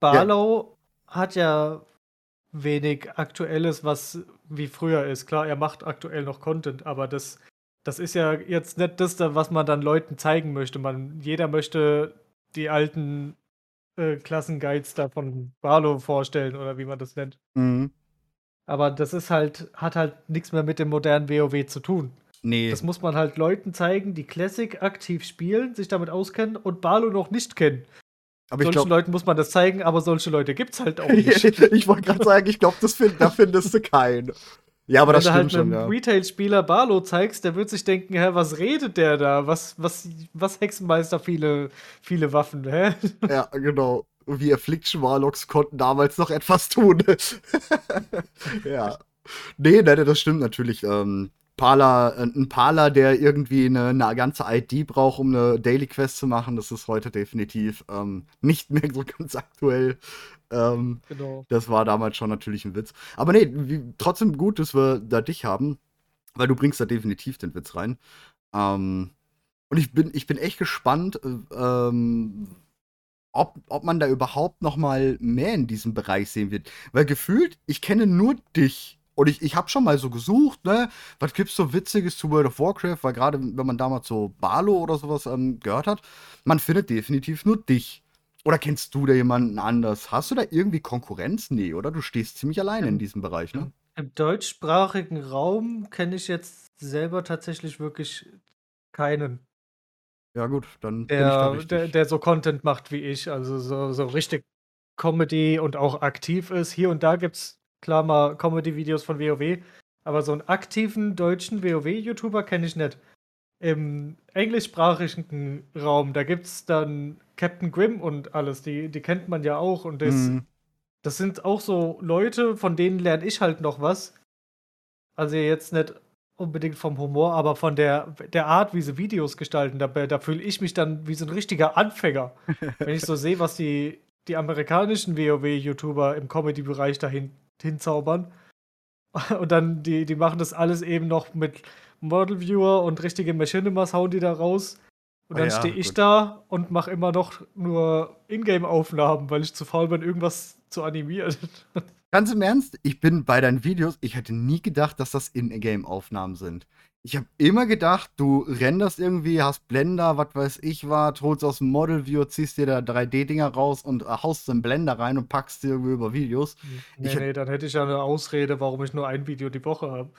Barlow ja. hat ja wenig Aktuelles, was wie früher ist. Klar, er macht aktuell noch Content, aber das, das ist ja jetzt nicht das, was man dann Leuten zeigen möchte. Man, jeder möchte die alten äh, Klassenguides da von Barlow vorstellen oder wie man das nennt. Mhm. Aber das ist halt, hat halt nichts mehr mit dem modernen WoW zu tun. Nee. Das muss man halt Leuten zeigen, die Classic aktiv spielen, sich damit auskennen und Barlow noch nicht kennen. Aber Solchen glaub, Leuten muss man das zeigen, aber solche Leute gibt es halt auch nicht. ich wollte gerade sagen, ich glaube, find, da findest du keinen. Ja, aber Wenn das stimmt halt schon, ja. Retail-Spieler Barlow zeigst, der wird sich denken, hä, was redet der da? Was, was, was Hexenmeister viele, viele Waffen, hä? Ja, genau. Wie Affliction Warlocks konnten damals noch etwas tun. ja. Nee, nee, das stimmt natürlich. Ähm, Parler, äh, ein Parler, der irgendwie eine, eine, ganze ID braucht, um eine Daily Quest zu machen, das ist heute definitiv ähm, nicht mehr so ganz aktuell. Ähm, genau. Das war damals schon natürlich ein Witz. Aber nee, wie, trotzdem gut, dass wir da dich haben, weil du bringst da definitiv den Witz rein. Ähm, und ich bin, ich bin echt gespannt, äh, ähm, ob, ob man da überhaupt noch mal mehr in diesem Bereich sehen wird. Weil gefühlt, ich kenne nur dich und ich, ich habe schon mal so gesucht, ne, was gibt's so Witziges zu World of Warcraft, weil gerade wenn man damals so Barlo oder sowas ähm, gehört hat, man findet definitiv nur dich. Oder kennst du da jemanden anders? Hast du da irgendwie Konkurrenz? Nee, oder? Du stehst ziemlich alleine in diesem Bereich, ne? Im deutschsprachigen Raum kenne ich jetzt selber tatsächlich wirklich keinen, Ja, gut, dann bin ich da der, der, der so Content macht wie ich. Also so, so richtig Comedy und auch aktiv ist. Hier und da gibt es klar mal Comedy-Videos von WoW, aber so einen aktiven deutschen WoW-YouTuber kenne ich nicht. Im englischsprachigen Raum, da gibt es dann Captain Grimm und alles, die, die kennt man ja auch. Und das, Mhm. das sind auch so Leute, von denen lerne ich halt noch was. Also jetzt nicht unbedingt vom Humor, aber von der, der Art, wie sie Videos gestalten. Da, da fühle ich mich dann wie so ein richtiger Anfänger. Wenn ich so sehe, was die, die amerikanischen WoW-YouTuber im Comedy-Bereich dahin hinzaubern. Und dann, die, die machen das alles eben noch mit Model Viewer und richtige Machinimas hauen die da raus. Und Ah dann ja, stehe ich gut. da und mache immer noch nur Ingame-Aufnahmen, weil ich zu faul bin, irgendwas zu animieren. Ganz im Ernst, ich bin bei deinen Videos, ich hätte nie gedacht, dass das In-Game-Aufnahmen sind. Ich habe immer gedacht, du renderst irgendwie, hast Blender, was weiß ich was, holst aus dem Model View, ziehst dir da 3D-Dinger raus und äh, haust den Blender rein und packst die irgendwie über Videos. Nee, Ich- nee, dann hätte ich ja eine Ausrede, warum ich nur ein Video die Woche habe.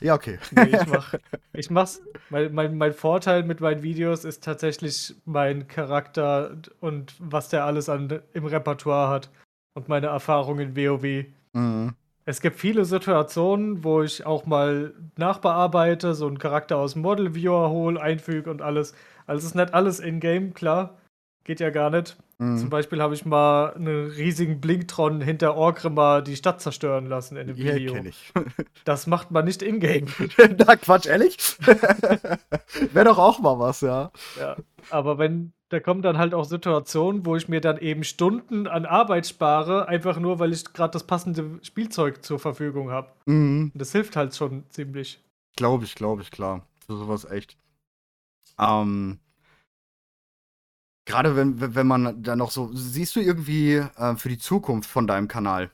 Ja, okay. Nee, ich mach, ich mach's. Mein, mein, mein Vorteil mit meinen Videos ist tatsächlich mein Charakter und was der alles an, im Repertoire hat. Und meine Erfahrung in WoW. Mhm. Es gibt viele Situationen, wo ich auch mal nachbearbeite, so einen Charakter aus dem Model Viewer hole, einfüge und alles. Also es ist nicht alles in-game, klar. Geht ja gar nicht. Zum Mhm. Beispiel habe ich mal einen riesigen Blinktron hinter Orgrimmar die Stadt zerstören lassen in dem Ja, Video. kenn ich. Das macht man nicht in-game. Na, Quatsch, ehrlich? Wäre doch auch mal was, ja. Ja, aber wenn, da kommen dann halt auch Situationen, wo ich mir dann eben Stunden an Arbeit spare, einfach nur, weil ich gerade das passende Spielzeug zur Verfügung habe. Mhm. Das hilft halt schon ziemlich. Glaube ich, glaube ich, klar. Für sowas echt. Ähm, Gerade wenn, wenn wenn man da noch so, siehst du irgendwie äh, für die Zukunft von deinem Kanal,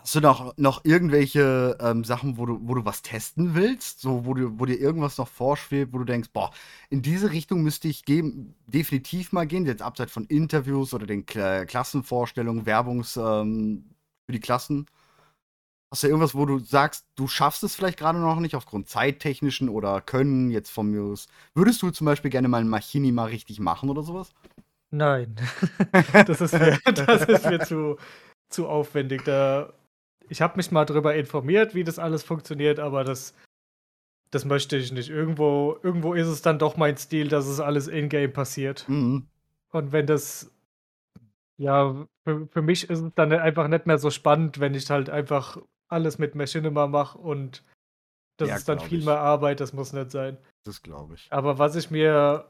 hast du noch, noch irgendwelche ähm, Sachen, wo du, wo du was testen willst? So, wo, du, wo dir irgendwas noch vorschwebt, wo du denkst, boah, in diese Richtung müsste ich gehen, definitiv mal gehen, jetzt abseits von Interviews oder den Kla Klassenvorstellungen, Werbungs ähm, für die Klassen. Hast du irgendwas, wo du sagst, du schaffst es vielleicht gerade noch nicht aufgrund zeittechnischen oder Können jetzt vom News? Würdest du zum Beispiel gerne mal ein Machini mal richtig machen oder sowas? Nein. das ist mir, das ist mir zu, zu aufwendig. Da, ich habe mich mal darüber informiert, wie das alles funktioniert, aber das, das möchte ich nicht. Irgendwo, irgendwo ist es dann doch mein Stil, dass es alles in-game passiert. Mhm. Und wenn das, ja, für, für mich ist es dann einfach nicht mehr so spannend, wenn ich halt einfach alles mit Machinima mache und das Ja, ist dann viel ich. mehr Arbeit, das muss nicht sein. Das glaube ich. Aber was ich mir,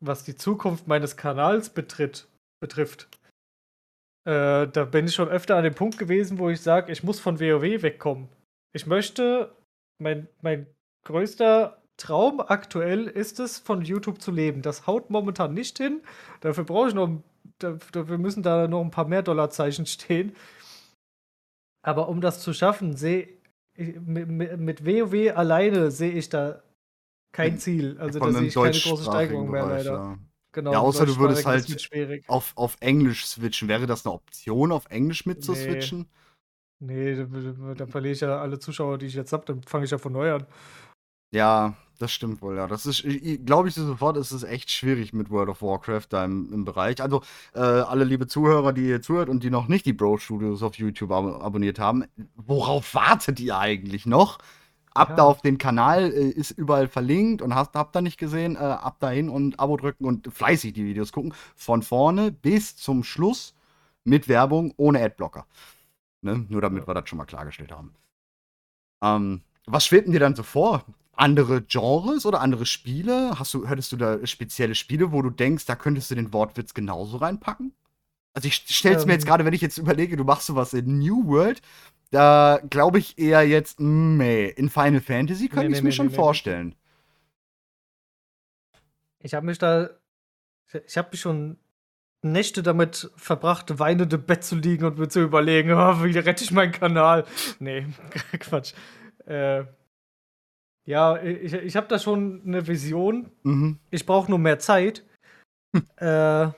was die Zukunft meines Kanals betritt, betrifft, äh, da bin ich schon öfter an dem Punkt gewesen, wo ich sage, ich muss von WoW wegkommen. Ich möchte, mein, mein größter Traum aktuell ist es, von YouTube zu leben. Das haut momentan nicht hin. Dafür brauche ich noch, da- dafür müssen da noch ein paar mehr Dollarzeichen stehen. Aber um das zu schaffen, sehe ich- mit, mit, WoW alleine sehe ich da kein Ziel. Also da sehe ich keine große Steigerung mehr leider. ja. Genau, Ja, außer du würdest halt. Auf, auf Englisch switchen. Wäre das eine Option, auf Englisch mit zu Nee. switchen? Nee, da, da, da verliere ich ja alle Zuschauer, die ich jetzt habe, dann fange ich ja von neu an. Ja, das stimmt wohl, ja. Das ist, glaube ich, sofort, ist es echt schwierig mit World of Warcraft da im, im Bereich. Also, äh, alle liebe Zuhörer, die ihr zuhört und die noch nicht die Bro Studios auf YouTube ab abonniert haben, worauf wartet ihr eigentlich noch? Ab Ja. da auf den Kanal, äh, ist überall verlinkt und hast, habt da nicht gesehen, äh, ab dahin und Abo drücken und fleißig die Videos gucken. Von vorne bis zum Schluss mit Werbung ohne Adblocker. Ne? Nur damit Ja. wir das schon mal klargestellt haben. Ähm, was schwebt denn dir dann so vor? Andere Genres oder andere Spiele? Hast du, hättest du da spezielle Spiele, wo du denkst, da könntest du den Wortwitz genauso reinpacken? Also ich stell's mir Ähm. jetzt gerade, wenn ich jetzt überlege, du machst sowas in New World, da glaube ich eher jetzt, mm, nee, in Final Fantasy könnte Nee, ich nee, mir schon vorstellen. Ich habe mich da, ich habe mich schon Nächte damit verbracht, weinend im Bett zu liegen und mir zu überlegen, oh, wie rette ich meinen Kanal? Nee, Quatsch. Äh, ja, ich, ich habe da schon eine Vision. Mhm. Ich brauche nur mehr Zeit. äh,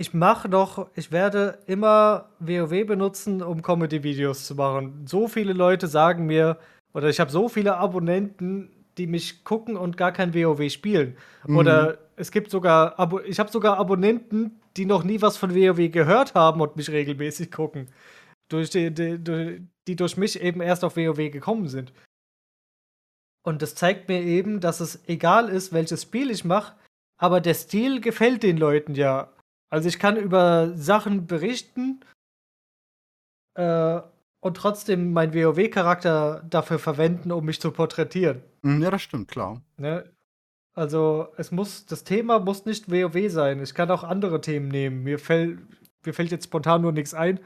ich mache noch, ich werde immer WoW benutzen, um Comedy-Videos zu machen. So viele Leute sagen mir, oder ich habe so viele Abonnenten, die mich gucken und gar kein WoW spielen. Mhm. Oder es gibt sogar, Abo ich habe sogar Abonnenten, die noch nie was von WoW gehört haben und mich regelmäßig gucken. Durch die, die, die durch mich eben erst auf WoW gekommen sind. Und das zeigt mir eben, dass es egal ist, welches Spiel ich mache, aber der Stil gefällt den Leuten ja. Also ich kann über Sachen berichten äh, und trotzdem meinen WoW-Charakter dafür verwenden, um mich zu porträtieren. Mhm, Ja, das stimmt, klar. Ne? Also es muss, das Thema muss nicht WoW sein. Ich kann auch andere Themen nehmen. Mir, fällt mir fällt jetzt spontan nur nichts ein,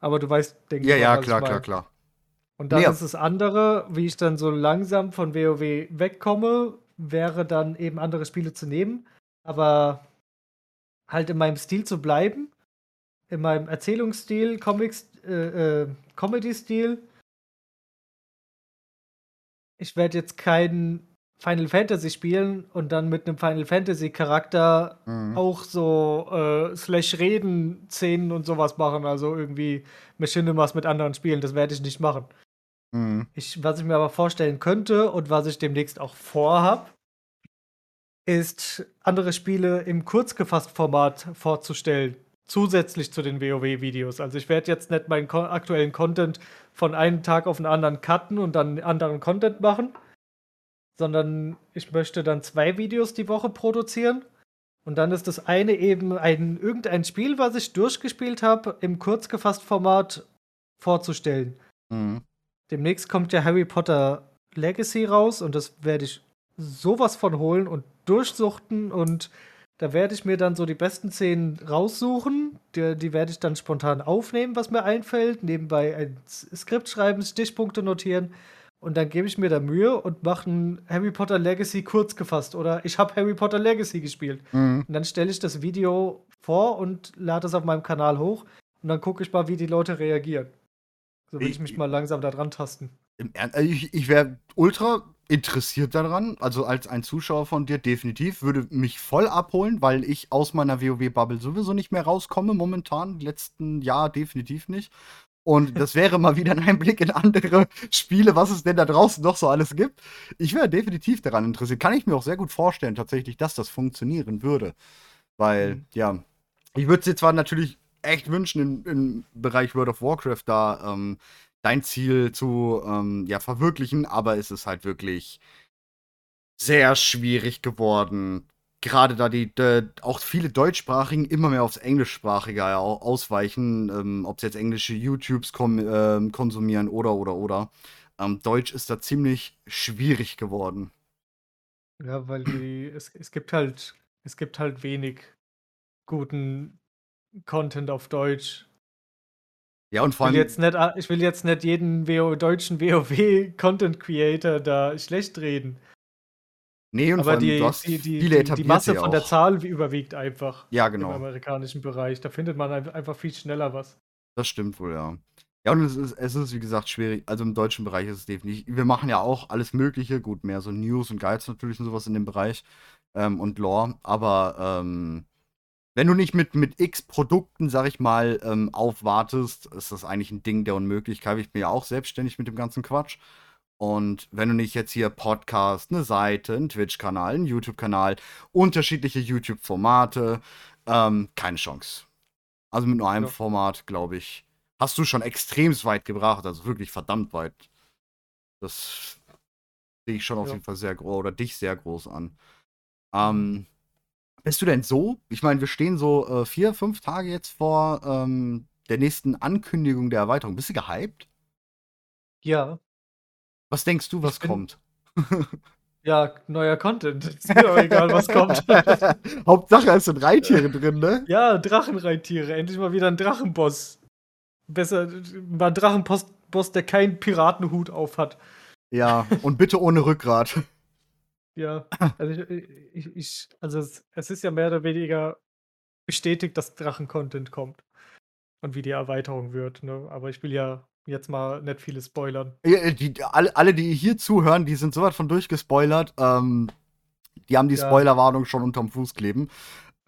aber du weißt, denke Ja, ich, ja, ich klar, klar, klar. Und dann Nee, ist das andere, wie ich dann so langsam von WoW wegkomme, wäre dann eben andere Spiele zu nehmen, aber halt in meinem Stil zu bleiben, in meinem Erzählungsstil, Comics, äh, äh, Comedy-Stil. Ich werde jetzt kein Final Fantasy spielen und dann mit einem Final Fantasy Charakter Mhm. auch so äh, Slash-Reden-Szenen und sowas machen, also irgendwie Machinimas mit anderen spielen. Das werde ich nicht machen. Mhm. Ich, was ich mir aber vorstellen könnte und was ich demnächst auch vorhab, ist andere Spiele im Kurzgefasst-Format vorzustellen, zusätzlich zu den WoW-Videos. Also ich werde jetzt nicht meinen aktuellen Content von einem Tag auf den anderen cutten und dann anderen Content machen, sondern ich möchte dann zwei Videos die Woche produzieren. Und dann ist das eine eben ein irgendein Spiel, was ich durchgespielt habe, im Kurzgefasst-Format vorzustellen. Mhm. Demnächst kommt ja Harry Potter Legacy raus und das werde ich sowas von holen und durchsuchten und da werde ich mir dann so die besten Szenen raussuchen. Die, die werde ich dann spontan aufnehmen, was mir einfällt. Nebenbei ein Skript schreiben, Stichpunkte notieren. Und dann gebe ich mir da Mühe und mache ein Harry Potter Legacy kurz gefasst. Oder ich habe Harry Potter Legacy gespielt. Mhm. Und dann stelle ich das Video vor und lade es auf meinem Kanal hoch. Und dann gucke ich mal, wie die Leute reagieren. So will ich Ich- mich mal langsam da dran tasten. Also Ich, ich wäre ultra interessiert daran, also als ein Zuschauer von dir definitiv, würde mich voll abholen, weil ich aus meiner WoW-Bubble sowieso nicht mehr rauskomme momentan, letzten Jahr definitiv nicht. Und das wäre mal wieder ein Einblick in andere Spiele, was es denn da draußen noch so alles gibt. Ich wäre definitiv daran interessiert. Kann ich mir auch sehr gut vorstellen, tatsächlich, dass das funktionieren würde. Weil, Mhm. ja, ich würde es dir zwar natürlich echt wünschen, im, im Bereich World of Warcraft da ähm, dein Ziel zu ähm, ja, verwirklichen, aber es ist halt wirklich sehr schwierig geworden. Gerade da die äh, auch viele Deutschsprachigen immer mehr aufs Englischsprachige au- ausweichen, ähm, ob sie jetzt englische YouTubes ähm, konsumieren oder oder oder. Ähm, Deutsch ist da ziemlich schwierig geworden. Ja, weil die, es, es gibt halt, es gibt halt wenig guten Content auf Deutsch. Ja, und Ich vor will allem. jetzt nicht, a- ich will jetzt nicht jeden WO, deutschen WoW-Content Creator da schlecht reden. nee, und vor Aber allem, die, die, die, die, Masse von der. Zahl überwiegt einfach Ja, im genau. amerikanischen Bereich. Da findet man ein- einfach viel schneller was. Das stimmt wohl, ja. Ja, und es ist, es ist, wie gesagt, schwierig. Also im deutschen Bereich ist es definitiv. Wir machen ja auch alles Mögliche. Gut, mehr so News und Guides natürlich und sowas in dem Bereich. Ähm, und Lore. Aber ähm, wenn du nicht mit, mit x Produkten, sag ich mal, ähm, aufwartest, ist das eigentlich ein Ding der Unmöglichkeit. Ich bin ja auch selbstständig mit dem ganzen Quatsch. Und wenn du nicht jetzt hier Podcast, eine Seite, einen Twitch-Kanal, einen YouTube-Kanal, unterschiedliche YouTube-Formate, ähm, keine Chance. Also mit nur einem Ja. Format, glaube ich, hast du schon extrem weit gebracht, also wirklich verdammt weit. Das sehe ich schon auf Ja. jeden Fall sehr groß oder dich sehr groß an. Ähm, bist du denn so? Ich meine, wir stehen so äh, vier, fünf Tage jetzt vor ähm, der nächsten Ankündigung der Erweiterung. Bist du gehypt? Ja, Was denkst du, was bin- kommt? ja, neuer Content. Ist mir auch egal, was kommt. Hauptsache, es sind Reittiere drin, ne? Ja, Drachenreittiere. Endlich mal wieder ein Drachenboss. Besser, mal ein Drachenboss, Boss, der keinen Piratenhut auf hat. Ja, und bitte ohne Rückgrat. Ja, also ich, ich, ich also es, es ist ja mehr oder weniger bestätigt, dass Drachen-Content kommt. Und wie die Erweiterung wird, ne? Aber ich will ja jetzt mal nicht viele spoilern. Ja, die, alle, alle, die hier zuhören, die sind so weit von durchgespoilert. Ähm, die haben die Ja. Spoilerwarnung schon unterm Fuß kleben.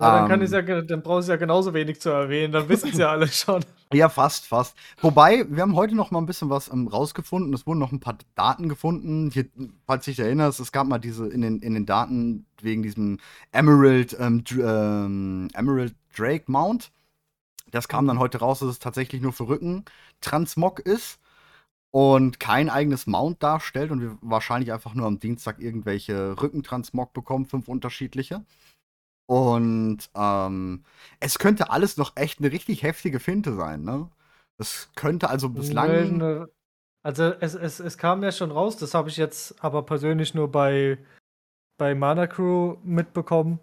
Ja, dann, kann Ähm. ich's ja, dann brauchst du ja genauso wenig zu erwähnen. Dann wissen es ja alle schon. Ja, fast, fast. Wobei, wir haben heute noch mal ein bisschen was ähm, rausgefunden. Es wurden noch ein paar Daten gefunden. Hier, falls du dich erinnerst, es gab mal diese in den, in den Daten wegen diesem Emerald, ähm, ähm, Emerald Drake Mount. Das kam dann heute raus, dass es tatsächlich nur für Rücken Transmog ist und kein eigenes Mount darstellt und wir wahrscheinlich einfach nur am Dienstag irgendwelche Rückentransmog bekommen, fünf unterschiedliche. Und ähm, es könnte alles noch echt eine richtig heftige Finte sein, ne? Es könnte also bislang. Ne, Also es, es, es kam ja schon raus, das habe ich jetzt aber persönlich nur bei, bei Mana Crew mitbekommen.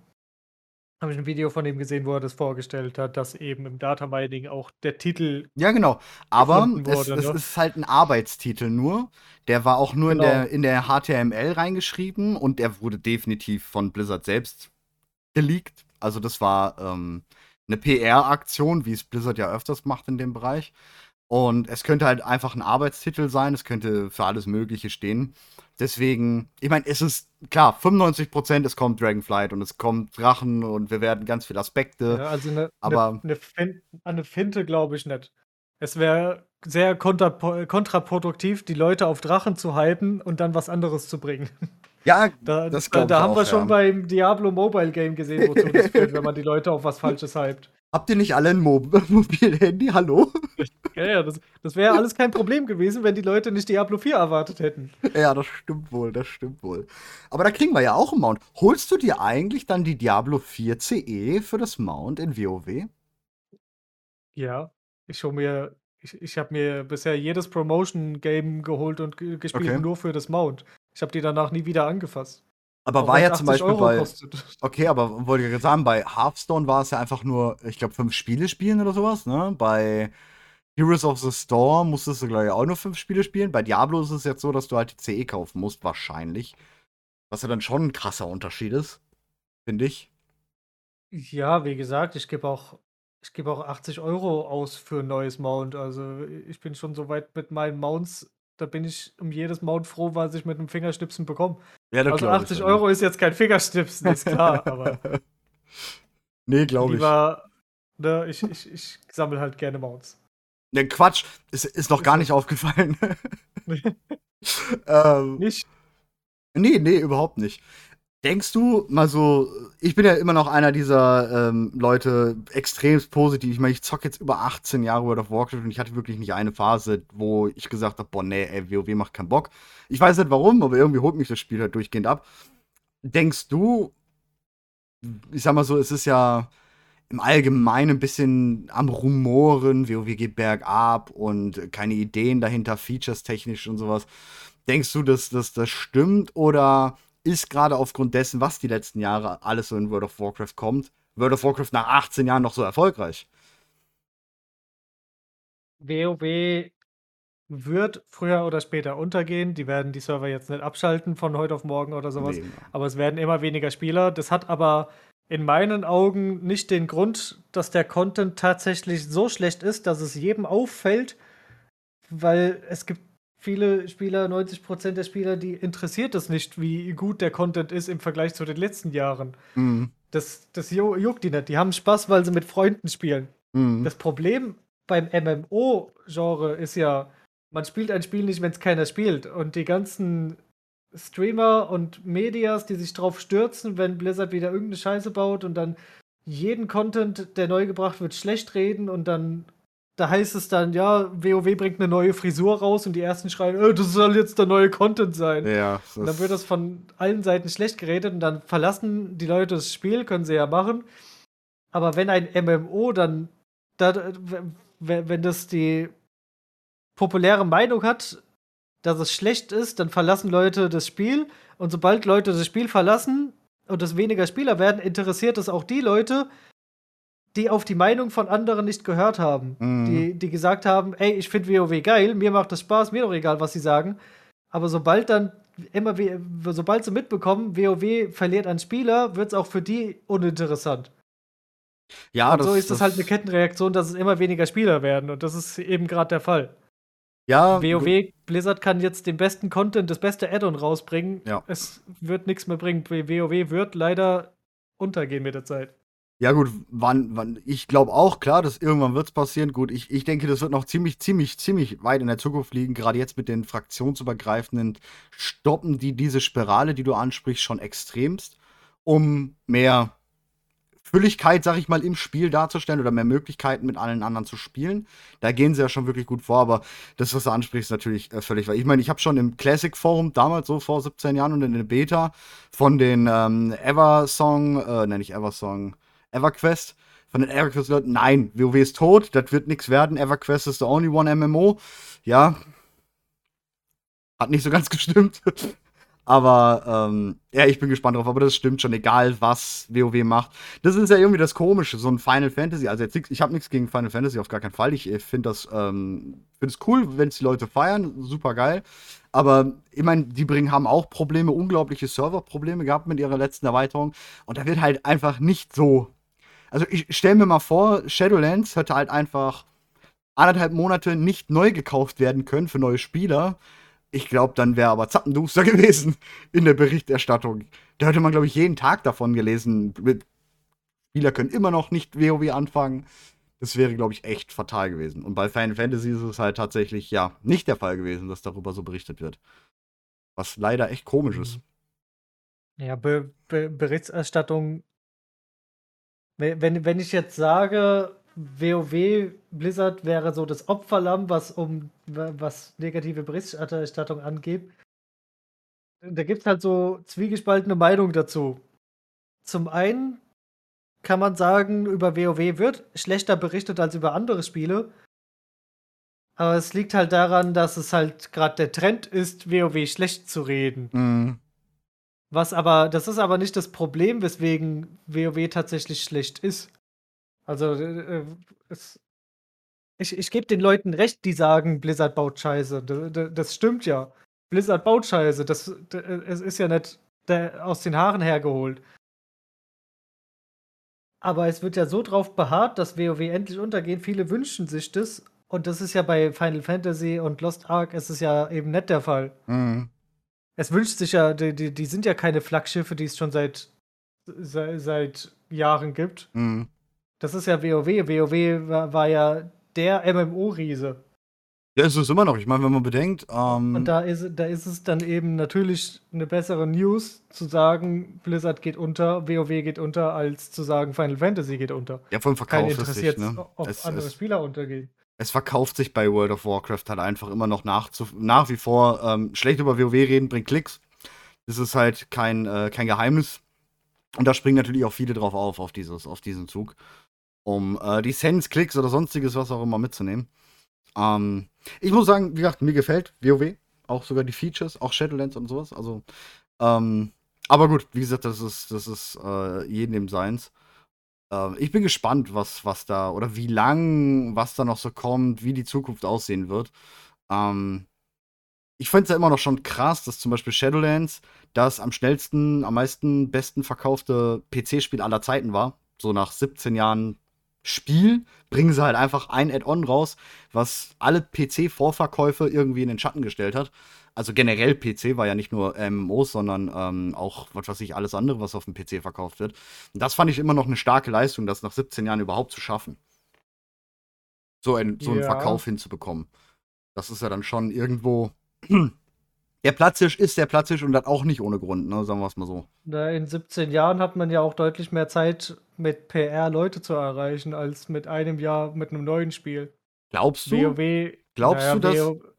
Habe ich ein Video von ihm gesehen, wo er das vorgestellt hat, dass eben im Data Mining auch der Titel Ja, genau. Aber es, wurde, es ne? ist halt ein Arbeitstitel nur. Der war auch nur Genau. in, der, in der HTML reingeschrieben und der wurde definitiv von Blizzard selbst geleakt. Also das war ähm, eine PR-Aktion, wie es Blizzard ja öfters macht in dem Bereich. Und es könnte halt einfach ein Arbeitstitel sein, es könnte für alles Mögliche stehen. Deswegen, ich meine, es ist klar, 95% es kommt Dragonflight und es kommt Drachen und wir werden ganz viele Aspekte. Ja, also eine, aber- eine, eine, eine Finte glaube ich nicht. Es wäre sehr kontraproduktiv, die Leute auf Drachen zu hypen und dann was anderes zu bringen. Ja, Da, Das da, da haben auch, wir schon ja. beim Diablo Mobile Game gesehen, wozu das führt, wenn man die Leute auf was Falsches hypt. habt ihr nicht alle ein Mo Mobilhandy? Hallo? Ja, ja, das, das wäre alles kein Problem gewesen, wenn die Leute nicht Diablo 4 erwartet hätten. Ja, das stimmt wohl, das stimmt wohl. Aber da kriegen wir ja auch einen Mount. Holst du dir eigentlich dann die Diablo 4 CE für das Mount in WoW? Ja, ich hol mir, ich, ich habe mir bisher jedes Promotion-Game geholt und ge gespielt, Okay. nur für das Mount. Ich habe die danach nie wieder angefasst. Aber Auch war ja zum 80 Beispiel Euro bei. kostet. Okay, aber wollte ich gerade sagen, bei Hearthstone war es ja einfach nur, ich glaube, fünf Spiele spielen oder sowas, ne? Bei Heroes of the Storm musstest du, glaube ich, auch nur fünf Spiele spielen. Bei Diablo ist es jetzt so, dass du halt die CE kaufen musst, wahrscheinlich. Was ja dann schon ein krasser Unterschied ist, finde ich. Ja, wie gesagt, ich gebe auch, ich gebe auch 80 Euro aus für ein neues Mount. Also ich bin schon so weit mit meinen Mounts, da bin ich um jedes Mount froh, was ich mit einem Fingerschnipsen bekomme. Ja, Also glaub ich 80 dann. Euro ist jetzt kein Fingerschnipsen, ist klar, aber nee, glaube ich. ne, ich, ich, ich sammle halt gerne Mounts. Ne, Quatsch, ist, ist noch gar nicht aufgefallen. ähm, Nicht? nee, nee, überhaupt nicht. Denkst du mal so, ich bin ja immer noch einer dieser ähm, Leute, extremst positiv. Ich meine, ich zocke jetzt über 18 Jahre World of Warcraft und ich hatte wirklich nicht eine Phase, wo ich gesagt habe, boah, nee, ey, WoW macht keinen Bock. Ich weiß nicht warum, aber irgendwie holt mich das Spiel halt durchgehend ab. Denkst du, ich sag mal so, es ist ja im Allgemeinen ein bisschen am Rumoren, WoW geht bergab und keine Ideen dahinter, Features technisch und sowas. Denkst du, dass, dass das stimmt oder ist gerade aufgrund dessen, was die letzten Jahre alles so in World of Warcraft kommt, World of Warcraft nach 18 Jahren noch so erfolgreich? WoW wird früher oder später untergehen. Die werden die Server jetzt nicht abschalten von heute auf morgen oder sowas. Nee. Aber es werden immer weniger Spieler. Das hat aber in meinen Augen nicht den Grund, dass der Content tatsächlich so schlecht ist, dass es jedem auffällt, weil es gibt viele Spieler, 90% der Spieler, die interessiert es nicht, wie gut der Content ist im Vergleich zu den letzten Jahren. Mhm. Das, das ju- juckt die nicht. Die haben Spaß, weil sie mit Freunden spielen. Mhm. Das Problem beim MMO-Genre ist ja, man spielt ein Spiel nicht, wenn es keiner spielt. Und die ganzen Streamer und Medias, die sich drauf stürzen, wenn Blizzard wieder irgendeine Scheiße baut und dann jeden Content, der neu gebracht wird, schlecht reden und dann da heißt es dann, ja, WoW bringt eine neue Frisur raus und die ersten schreien, äh, das soll jetzt der neue Content sein. ja, Und dann wird das von allen Seiten schlecht geredet und dann verlassen die Leute das Spiel, können sie ja machen. Aber wenn ein MMO dann, da, wenn wenn das die populäre Meinung hat, dass es schlecht ist, dann verlassen Leute das Spiel. Und sobald Leute das Spiel verlassen und es weniger Spieler werden, interessiert es auch die Leute, die auf die Meinung von anderen nicht gehört haben. Mhm. Die, die gesagt haben, ey, ich finde WoW geil, mir macht das Spaß, mir doch egal, was sie sagen. Aber sobald dann immer, sobald sie mitbekommen, WoW verliert an Spieler, wird es auch für die uninteressant. ja, und so ist das halt eine Kettenreaktion, dass es immer weniger Spieler werden. Und das ist eben gerade der Fall. Ja, WoW, Blizzard kann jetzt den besten Content, das beste Add-on rausbringen. Ja. Es wird nichts mehr bringen. WoW wird leider untergehen mit der Zeit. Ja, gut, wann, wann, ich glaube auch, klar, dass irgendwann wird es passieren. Gut, ich, ich denke, das wird noch ziemlich, ziemlich, ziemlich weit in der Zukunft liegen. Gerade jetzt mit den fraktionsübergreifenden stoppen die diese Spirale, die du ansprichst, schon extremst, um mehr Fülligkeit, sag ich mal, im Spiel darzustellen oder mehr Möglichkeiten mit allen anderen zu spielen. Da gehen sie ja schon wirklich gut vor, aber das, was du ansprichst, ist natürlich äh, völlig weil Ich meine, ich habe schon im Classic Forum damals so vor 17 Jahren und in der Beta von den ähm, Eversong, äh, nenne ich Eversong, EverQuest, von den EverQuest-Leuten, nein, WoW ist tot, das wird nichts werden, EverQuest ist the only one MMO. Ja, hat nicht so ganz gestimmt. Aber ähm, ja, ich bin gespannt drauf. Aber das stimmt schon, egal was WoW macht. Das ist ja irgendwie das Komische, so ein Final Fantasy. Also jetzt ich habe nichts gegen Final Fantasy auf gar keinen Fall. Ich finde das, ähm, find es cool, wenn es die Leute feiern. Super geil. Aber ich meine, die bringen, haben auch Probleme, unglaubliche Serverprobleme gehabt mit ihrer letzten Erweiterung. Und da wird halt einfach nicht so also ich stelle mir mal vor, Shadowlands hätte halt einfach anderthalb Monate nicht neu gekauft werden können für neue Spieler. Ich glaube, dann wäre aber Zappenduster gewesen in der Berichterstattung. Da hätte man, glaube ich, jeden Tag davon gelesen. Spieler können immer noch nicht WoW anfangen. Das wäre, glaube ich, echt fatal gewesen. Und bei Final Fantasy ist es halt tatsächlich, ja, nicht der Fall gewesen, dass darüber so berichtet wird. Was leider echt komisch ist. Ja, Be Be Berichterstattung wenn, wenn ich jetzt sage, WoW Blizzard wäre so das Opferlamm, was um was negative Berichterstattung angeht, da gibt es halt so zwiegespaltene Meinungen dazu. Zum einen kann man sagen, über WoW wird schlechter berichtet als über andere Spiele. Aber es liegt halt daran, dass es halt gerade der Trend ist, WoW schlecht zu reden. Mhm. Was aber, das ist aber nicht das Problem, weswegen WoW tatsächlich schlecht ist. Also, äh, äh es, ich, ich gebe den Leuten recht, die sagen, Blizzard baut Scheiße. Das, das stimmt ja. Blizzard baut Scheiße. Das, das, es ist ja nicht der, aus den Haaren hergeholt. Aber es wird ja so drauf beharrt, dass WoW endlich untergehen. Viele wünschen sich das. Und das ist ja bei Final Fantasy und Lost Ark ist es ja eben nicht der Fall. Mhm. Es wünscht sich ja, die, die, die sind ja keine Flaggschiffe, die es schon seit, seit, seit Jahren gibt. Mhm. Das ist ja WoW. WoW war, war ja der MMO-Riese. Ja, ist es immer noch. Ich meine, wenn man bedenkt. Ähm und da ist, da ist es dann eben natürlich eine bessere News zu sagen, Blizzard geht unter, WoW geht unter, als zu sagen, Final Fantasy geht unter. Ja, vor allem verkauft es sich, ne? ob es, andere es, Spieler untergehen es verkauft sich bei World of Warcraft halt einfach immer noch nach, nach wie vor. Ähm, schlecht über WoW reden bringt Klicks. Das ist halt kein, äh, kein Geheimnis. Und da springen natürlich auch viele drauf auf, auf, dieses, auf diesen Zug. Um äh, die Cents, Klicks oder sonstiges, was auch immer mitzunehmen. Ähm, ich muss sagen, wie gesagt, mir gefällt WoW. Auch sogar die Features, auch Shadowlands und sowas. Also, ähm, aber gut, wie gesagt, das ist, das ist äh, jeden im Seins. Ähm, ich bin gespannt, was, was da oder wie lang, was da noch so kommt, wie die Zukunft aussehen wird. Ähm, ich finde es ja immer noch schon krass, dass zum Beispiel Shadowlands das am schnellsten, am meisten, besten verkaufte PC-Spiel aller Zeiten war. So nach 17 Jahren Spiel bringen sie halt einfach ein Add-on raus, was alle PC-Vorverkäufe irgendwie in den Schatten gestellt hat also generell PC war ja nicht nur MMOs, sondern ähm, auch, was weiß ich, alles andere, was auf dem PC verkauft wird. Und das fand ich immer noch eine starke Leistung, das nach 17 Jahren überhaupt zu schaffen. So, ein, so einen ja. Verkauf hinzubekommen. Das ist ja dann schon irgendwo. Der Platzhisch ist der Platzhisch und das auch nicht ohne Grund, ne? sagen wir es mal so. In 17 Jahren hat man ja auch deutlich mehr Zeit, mit PR Leute zu erreichen, als mit einem Jahr mit einem neuen Spiel. Glaubst du? WoW, glaubst naja, du, dass. WoW,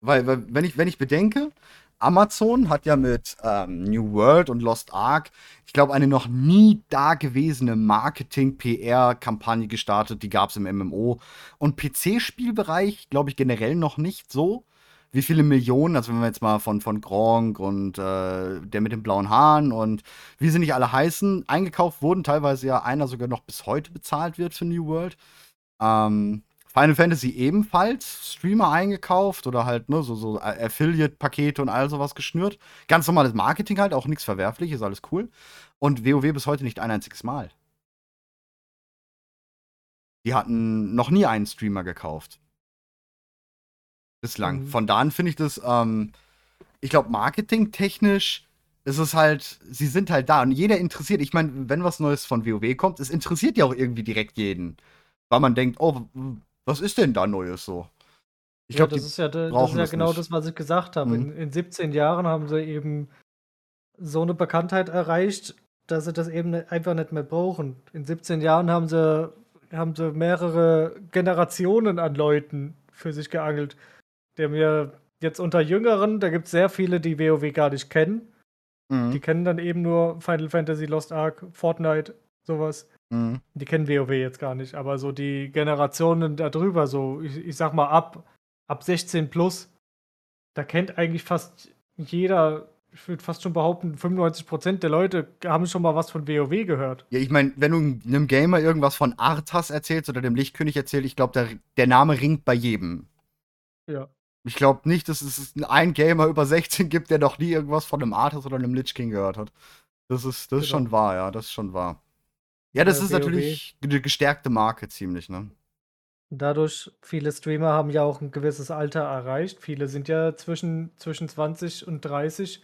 weil, weil, wenn, ich, wenn ich bedenke, Amazon hat ja mit ähm, New World und Lost Ark, ich glaube, eine noch nie dagewesene Marketing-PR-Kampagne gestartet. Die gab es im MMO. Und PC-Spielbereich, glaube ich, generell noch nicht so. Wie viele Millionen, also wenn wir jetzt mal von, von Gronk und äh, der mit den blauen Haaren und wie sie nicht alle heißen, eingekauft wurden, teilweise ja einer sogar noch bis heute bezahlt wird für New World. Ähm, Final Fantasy ebenfalls Streamer eingekauft oder halt ne, so, so Affiliate-Pakete und all sowas geschnürt. Ganz normales Marketing halt, auch nichts Verwerfliches, alles cool. Und WoW bis heute nicht ein einziges Mal. Die hatten noch nie einen Streamer gekauft. Bislang. Mhm. Von da an finde ich das, ähm, ich glaube, marketingtechnisch es ist halt, sie sind halt da und jeder interessiert. Ich meine, wenn was Neues von WoW kommt, es interessiert ja auch irgendwie direkt jeden. Weil man denkt, oh, was ist denn da Neues so? Ich glaube, ja, das ist ja, das ist ja genau nicht. das, was ich gesagt habe. Mhm. In, in 17 Jahren haben sie eben so eine Bekanntheit erreicht, dass sie das eben einfach nicht mehr brauchen. In 17 Jahren haben sie, haben sie mehrere Generationen an Leuten für sich geangelt. Der mir jetzt unter Jüngeren, da gibt es sehr viele, die WoW gar nicht kennen. Mhm. Die kennen dann eben nur Final Fantasy, Lost Ark, Fortnite, sowas. Mhm. Die kennen WoW jetzt gar nicht, aber so die Generationen darüber, so ich, ich sag mal ab, ab 16 plus, da kennt eigentlich fast jeder ich würde fast schon behaupten, 95% der Leute haben schon mal was von WoW gehört. Ja, ich meine, wenn du einem Gamer irgendwas von Arthas erzählst oder dem Lichtkönig erzählst, ich glaube, der, der Name ringt bei jedem. Ja. Ich glaube nicht, dass es einen Gamer über 16 gibt, der noch nie irgendwas von einem Arthas oder einem Lich King gehört hat. Das ist, das genau. ist schon wahr, ja, das ist schon wahr. Ja, das ja, ist WoW. natürlich eine gestärkte Marke ziemlich, ne? Dadurch, viele Streamer haben ja auch ein gewisses Alter erreicht. Viele sind ja zwischen, zwischen 20 und 30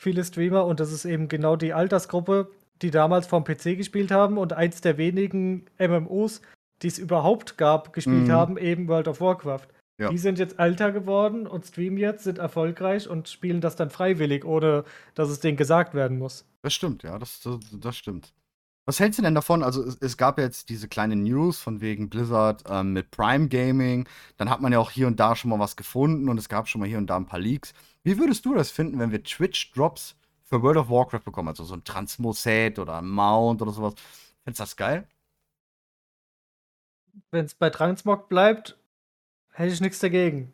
viele Streamer und das ist eben genau die Altersgruppe, die damals vom PC gespielt haben und eins der wenigen MMOs, die es überhaupt gab, gespielt mhm. haben, eben World of Warcraft. Ja. Die sind jetzt älter geworden und streamen jetzt, sind erfolgreich und spielen das dann freiwillig, ohne dass es denen gesagt werden muss. Das stimmt, ja, das, das, das stimmt. Was hältst du denn davon? Also, es, es, gab jetzt diese kleine News von wegen Blizzard ähm, mit Prime Gaming. Dann hat man ja auch hier und da schon mal was gefunden und es gab schon mal hier und da ein paar Leaks. Wie würdest du das finden, wenn wir Twitch-Drops für World of Warcraft bekommen? Also so ein Transmoset oder ein Mount oder sowas. Findest du das geil? Wenn es bei Transmog bleibt, hätte ich nichts dagegen.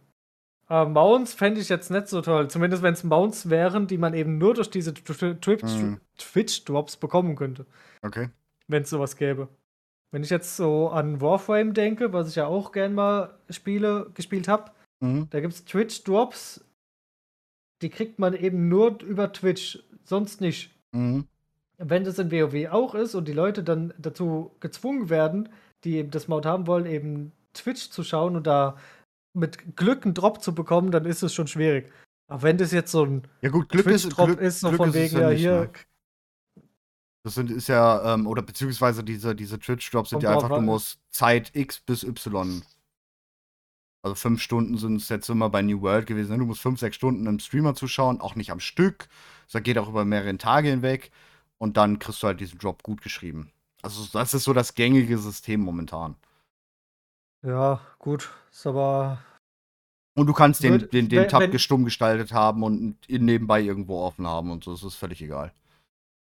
Aber Mounts fände ich jetzt nicht so toll. Zumindest wenn es Mounts wären, die man eben nur durch diese mhm. Twitch-Drops bekommen könnte. Okay. Wenn es sowas gäbe. Wenn ich jetzt so an Warframe denke, was ich ja auch gern mal spiele, gespielt habe, mhm. da gibt es Twitch-Drops, die kriegt man eben nur über Twitch, sonst nicht. Mhm. Wenn das in WoW auch ist und die Leute dann dazu gezwungen werden, die eben das Mount haben wollen, eben Twitch zu schauen und da mit Glück einen Drop zu bekommen, dann ist es schon schwierig. Aber wenn das jetzt so ein ja gut, Glück ist, ist, so Glück von wegen, ja, hier. Ne? Das sind, ist ja, ähm, oder beziehungsweise diese, diese Twitch-Drops sind ja einfach, du musst Zeit X bis Y also fünf Stunden sind es jetzt immer bei New World gewesen. Ne? Du musst fünf, sechs Stunden im Streamer zuschauen, auch nicht am Stück. Das geht auch über mehrere Tage hinweg. Und dann kriegst du halt diesen Drop gut geschrieben. Also das ist so das gängige System momentan. Ja, gut. Ist aber. Und du kannst den, den, den Tab stumm gestaltet haben und nebenbei irgendwo offen haben und so. Das ist völlig egal.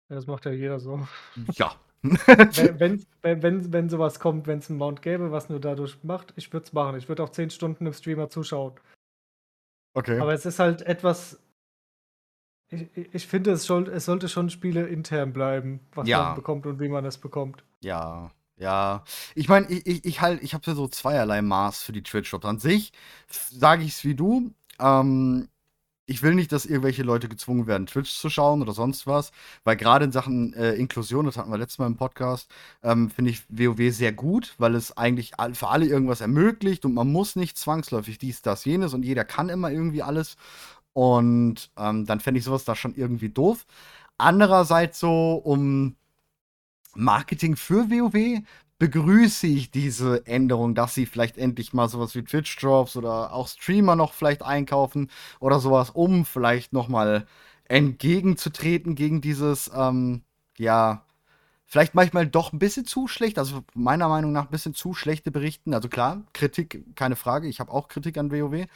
Ja, das macht ja jeder so. Ja, wenn, wenn, wenn, wenn sowas kommt, wenn es einen Mount gäbe, was nur dadurch macht, ich würde es machen. Ich würde auch 10 Stunden im Streamer zuschauen. Okay. Aber es ist halt etwas. Ich, ich finde, es, soll, es sollte schon Spiele intern bleiben, was ja. man bekommt und wie man es bekommt. Ja, ja. Ich meine, ich, ich, ich halt, ich habe so zweierlei Maß für die Twitch-Shops. An sich sage ich es wie du. Ähm, ich will nicht, dass irgendwelche Leute gezwungen werden, Twitch zu schauen oder sonst was, weil gerade in Sachen äh, Inklusion, das hatten wir letztes Mal im Podcast, ähm, finde ich WoW sehr gut, weil es eigentlich für alle irgendwas ermöglicht und man muss nicht zwangsläufig dies, das, jenes und jeder kann immer irgendwie alles. Und ähm, dann fände ich sowas da schon irgendwie doof. Andererseits so, um Marketing für WoW begrüße ich diese Änderung, dass sie vielleicht endlich mal sowas wie Twitch-Drops oder auch Streamer noch vielleicht einkaufen oder sowas, um vielleicht nochmal entgegenzutreten gegen dieses, ähm, ja, vielleicht manchmal doch ein bisschen zu schlecht, also meiner Meinung nach ein bisschen zu schlechte Berichten. Also klar, Kritik, keine Frage, ich habe auch Kritik an WoW.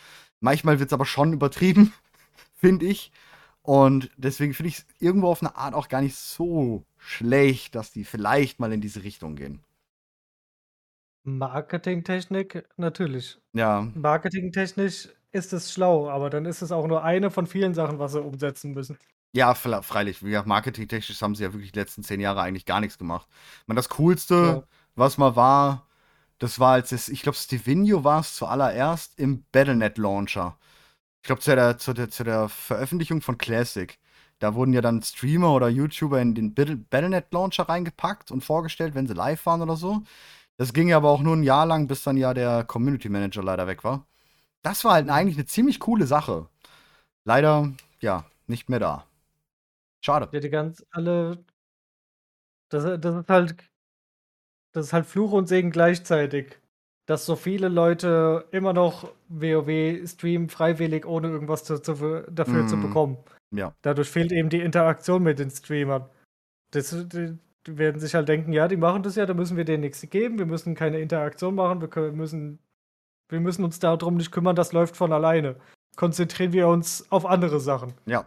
Manchmal wird es aber schon übertrieben, finde ich. Und deswegen finde ich es irgendwo auf eine Art auch gar nicht so schlecht, dass die vielleicht mal in diese Richtung gehen. Marketingtechnik, natürlich. Ja. Marketingtechnisch ist es schlau, aber dann ist es auch nur eine von vielen Sachen, was sie umsetzen müssen. Ja, freilich. Ja, marketingtechnisch haben sie ja wirklich die letzten zehn Jahre eigentlich gar nichts gemacht. Man, das Coolste, ja. was mal war, das war als es, ich glaube, Stevenio war es zuallererst im Battlenet Launcher. Ich glaube, zu der, zu, der, zu der Veröffentlichung von Classic. Da wurden ja dann Streamer oder YouTuber in den Battlenet Launcher reingepackt und vorgestellt, wenn sie live waren oder so. Das ging aber auch nur ein Jahr lang, bis dann ja der Community Manager leider weg war. Das war halt eigentlich eine ziemlich coole Sache. Leider, ja, nicht mehr da. Schade. Die ganz alle das das ist halt das ist halt Fluch und Segen gleichzeitig, dass so viele Leute immer noch WoW streamen freiwillig, ohne irgendwas zu zu dafür zu Mhm. bekommen. Ja. Dadurch fehlt eben die Interaktion mit den Streamern. Das die die werden sich halt denken: „Ja, die machen das ja, da müssen wir denen nix geben. Wir müssen keine Interaktion machen. Wir kö müssen wir müssen uns da drum nicht kümmern, das läuft von alleine. Konzentrieren wir uns auf andere Sachen.“ Ja.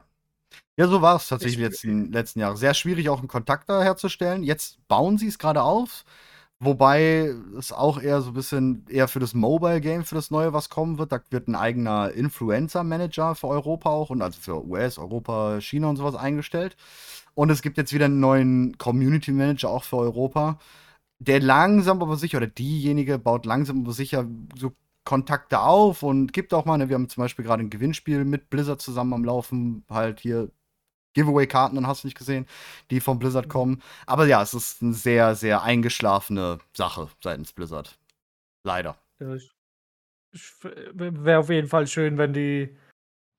Ja, so war es tatsächlich Ich letzten letzten Jahre. Sehr schwierig, auch 'n Kontakt da herzustellen. Jetzt bauen sie's grade auf, wobei es auch eher so 'n bisschen eher für das Mobile Game für das Neue was kommen wird. Da wird 'n eigener Influencer-Manager für Europa auch und also für US, Europa, China und so was eingestellt. Und es gibt jetzt wieder 'n neuen Community Manager auch für Europa, der langsam aber sicher oder diejenige baut langsam aber sicher so Kontakte auf und gibt auch mal ne, wir haben zum Beispiel grade 'n Gewinnspiel mit Blizzard zusammen am Laufen, halt hier Giveaway-Karten und hast du nicht gesehen, die von Blizzard kommen. Aber ja, es ist 'ne sehr, sehr eingeschlafene Sache seitens Blizzard. Leider. Wäre auf jeden Fall schön, wenn die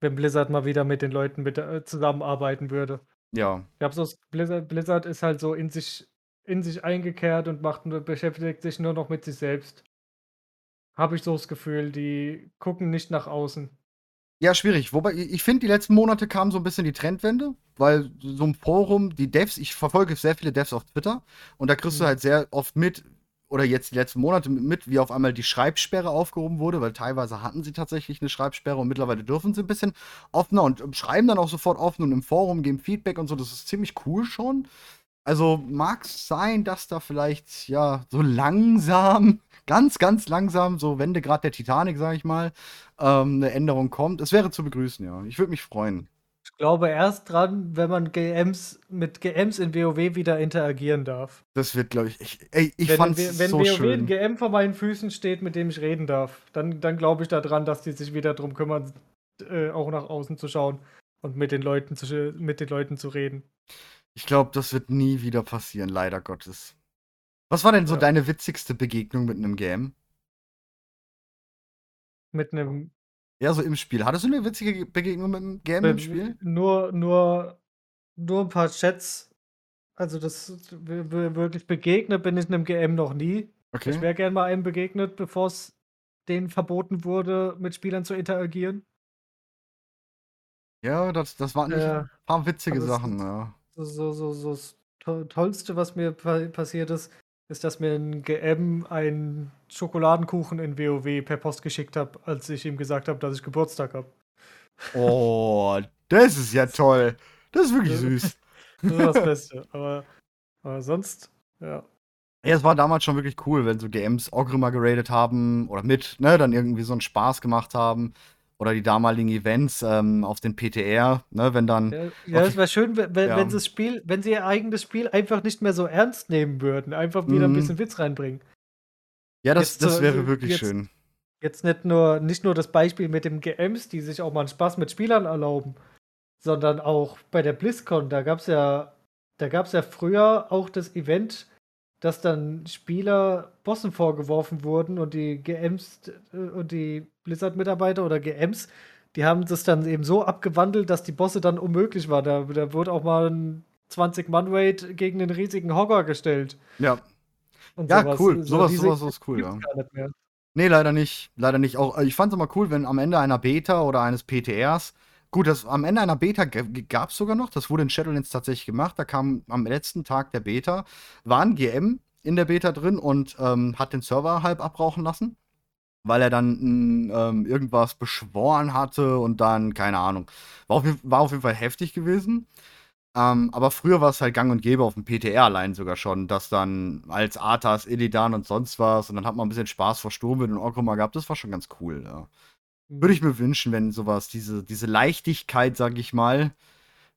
wenn Blizzard mal wieder mit den Leuten mit äh, zusammenarbeiten würde. Ja. Ich habe so das Blizzard Blizzard ist halt so in sich in sich eingekehrt und macht beschäftigt sich nur noch mit sich selbst. Habe ich so das Gefühl, die gucken nicht nach außen. Ja, schwierig. Wobei ich finde, die letzten Monate kam so 'n bisschen die Trendwende, weil so 'n Forum die Devs ich verfolge sehr viele Devs auf Twitter und da kriegst du Mhm. halt sehr oft mit oder jetzt die letzten Monate mit, wie auf einmal die Schreibsperre aufgehoben wurde, weil teilweise hatten sie tatsächlich 'ne Schreibsperre und mittlerweile dürfen sie 'n bisschen offener und, ähm, schreiben dann auch sofort offen und im Forum, geben Feedback und so. Das ist ziemlich cool schon. Also, mag's sein, dass da vielleicht, ja, so langsam, ganz, ganz langsam, so Wendegrad der Titanic, sage ich mal, ähm, 'ne Änderung kommt. Es wäre zu begrüßen, ja. Ich würde mich freuen. Ich glaube erst dran, wenn man GMs mit GMs in WoW wieder interagieren darf. Das wird, glaube ich ich ey, ich Wenn fand's wenn so WoW schön. GM vor meinen Füßen steht, mit dem ich reden darf, dann dann glaube ich da dran, dass die sich wieder drum kümmern, äh, auch nach außen zu schauen und mit den Leuten zu mit den Leuten zu reden. Ich glaube, das wird nie wieder passieren, leider Gottes. Was war denn so Ja. deine witzigste Begegnung mit 'nem GM? Mit 'nem Ja, so im Spiel. Hattest du 'ne witzige Ge Begegnung mit 'nem GM im Spiel? Nur nur nur 'n paar Chats. Also, das wirklich begegnet bin ich 'nem GM noch nie. Ich Okay. wäre gern mal einem begegnet, bevor's denen verboten wurde, mit Spielern zu interagieren. Ja, das das waren echt Ja. 'n paar witzige es Sachen, ja. So so so das To Tollste, was mir pa passiert ist, ist, dass mir 'n GM einen Schokoladenkuchen in WoW per Post geschickt hat, als ich ihm gesagt habe, dass ich Geburtstag habe. Oh, das ist ja toll. Das ist wirklich süß. das war das Beste. Aber aber sonst, ja. Ja, es war damals schon wirklich cool, wenn so GMs Orgrimmar geradet haben oder mit, ne, dann irgendwie so 'n Spaß gemacht haben oder die damaligen Events, ähm, auf den PTR, ne, wenn dann Ja, ja, es wäre schön, we we ja. wenn sie das Spiel wenn sie ihr eigenes Spiel einfach nicht mehr so ernst nehmen würden, einfach wieder Mhm. bisschen Witz reinbringen. Ja, das Jetzt das so wäre wirklich jetzt schön. jetzt nicht nur nicht nur das Beispiel mit den GMs, die sich auch mal 'n Spaß mit Spielern erlauben, sondern auch bei der BlizzCon, da gab's ja da gab's ja früher auch das Event, dass dann Spieler Bossen vorgeworfen wurden und die GMs äh, und die Blizzard-Mitarbeiter oder GMs, die haben das dann eben so abgewandelt, dass die Bosse dann unmöglich waren. Da da wurde auch mal 'n 20-Mann-Raid gegen 'nen riesigen Hogger gestellt. Ja. Und Ja, so was. cool. So So was diese so was ist cool, ja. gar nicht mehr. Ne, leider nicht. Leider nicht. Auch ich fand's immer cool, wenn am Ende einer Beta oder eines PTRs gut, das am Ende einer Beta g g gab's sogar noch, das wurde in Shadowlands tatsächlich gemacht. Da kam am letzten Tag der Beta war 'n GM in der Beta drin und, ähm, hat den Server halb abrauchen lassen, weil er dann ähm, irgendwas beschworen hatte und dann keine Ahnung. War auf jeden war auf jeden Fall heftig gewesen. Ähm, aber früher war's halt gang und gäbe aufm PTR allein sogar schon, dass dann als Arthas, Illidan und sonst was und dann hat man 'n bisschen Spaß vor Sturmwind und Orgrimmar gehabt. Das war schon ganz cool, ja. Würde ich Mhm. mir wünschen, wenn so was diese diese Leichtigkeit, sage ich mal,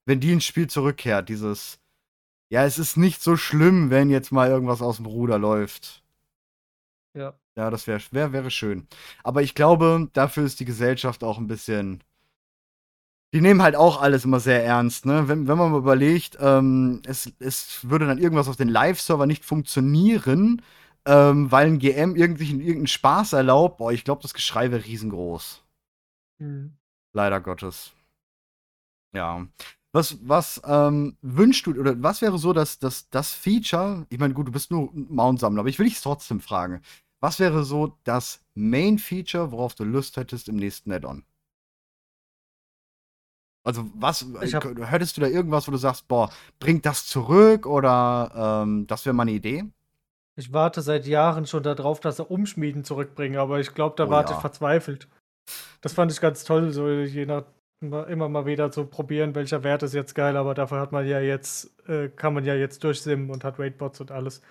wenn die ins Spiel zurückkehrt, dieses ja, es ist nicht so schlimm, wenn jetzt mal irgendwas aus'm Ruder läuft. Ja. Ja, das wäre wär wäre schön. Aber ich glaube, dafür ist die Gesellschaft auch 'n bisschen die nehmen halt auch alles immer sehr ernst, ne? Wenn wenn man mal überlegt, ähm, es es würde dann irgendwas auf den Live-Server nicht funktionieren, ähm, weil 'n GM irgend sich irgend 'n Spaß erlaubt, boah, ich glaube, das Geschrei wäre riesengroß. Mhm. Leider Gottes. Ja. Was, was ähm, wünschst du, oder was wäre so, dass, dass das Feature, ich meine, gut, du bist nur Mount-Sammler, aber ich will dich trotzdem fragen. Was wäre so das Main-Feature, worauf du Lust hättest im nächsten Add-on? Also, was, hab- hättest du da irgendwas, wo du sagst, boah, bringt das zurück oder ähm, das wäre mal eine Idee? Ich warte seit Jahren schon darauf, dass er Umschmieden zurückbringen, aber ich glaube, da Oh warte ja. ich verzweifelt. Das fand ich ganz toll, so je nach immer immer mal wieder zu probieren, welcher Wert ist jetzt geil, aber dafür hat man ja jetzt, äh, kann man ja jetzt durchsimmen und hat Raidbots und alles.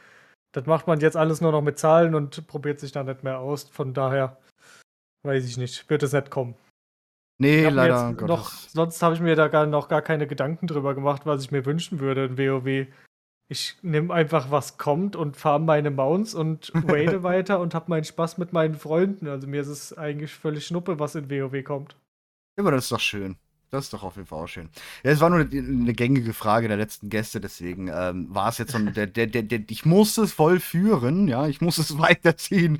Das macht man jetzt alles nur noch mit Zahlen und probiert sich da nicht mehr aus. Von daher weiß ich nicht, wird es nicht kommen. Nee, leider noch, sonst habe ich mir da gar, noch gar keine Gedanken drüber gemacht, was ich mir wünschen würde in WoW. Ich nehme einfach, was kommt und farm meine Mounts und raide weiter und habe meinen Spaß mit meinen Freunden. Also mir ist es eigentlich völlig schnuppe, was in WoW kommt. Aber das ist doch schön. Das ist doch auf jeden Fall auch schön. Ja, es war nur eine, eine gängige Frage der letzten Gäste, deswegen ähm, war es jetzt so der, der, der, der, ich muss es vollführen, ja, ich muss es weiterziehen.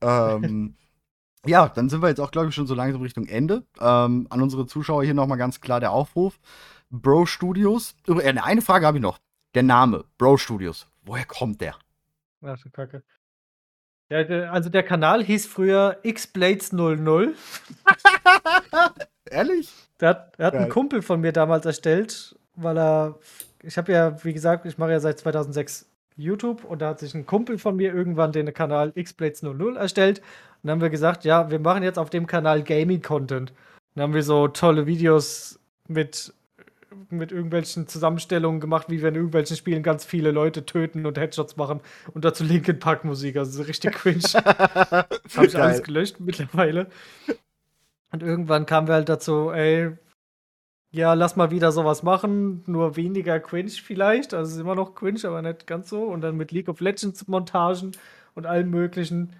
ähm, ja, dann sind wir jetzt auch, glaube ich, schon so langsam Richtung Ende. Ähm, an unsere Zuschauer hier nochmal ganz klar der Aufruf. Bro Studios. Eine Frage habe ich noch. Der Name, Bro Studios. Woher kommt der? Ach Kacke. Der, der, also der Kanal hieß früher Xblades00. Ehrlich? Der hat, der hat einen Kumpel von mir damals erstellt, weil er, ich habe ja, wie gesagt, ich mache ja seit 2006 YouTube und da hat sich ein Kumpel von mir irgendwann den Kanal Xblades00 erstellt. Und dann haben wir gesagt, ja, wir machen jetzt auf dem Kanal Gaming-Content. Dann haben wir so tolle Videos mit, mit irgendwelchen Zusammenstellungen gemacht, wie wir in irgendwelchen Spielen ganz viele Leute töten und Headshots machen und dazu Linkin Park Musik, also so richtig cringe. Habe ich Geil. alles gelöscht mittlerweile. Und irgendwann kamen wir halt dazu, ey, ja, lass mal wieder sowas machen, nur weniger cringe vielleicht. Also es ist immer noch cringe, aber nicht ganz so. Und dann mit League of Legends Montagen und allem möglichen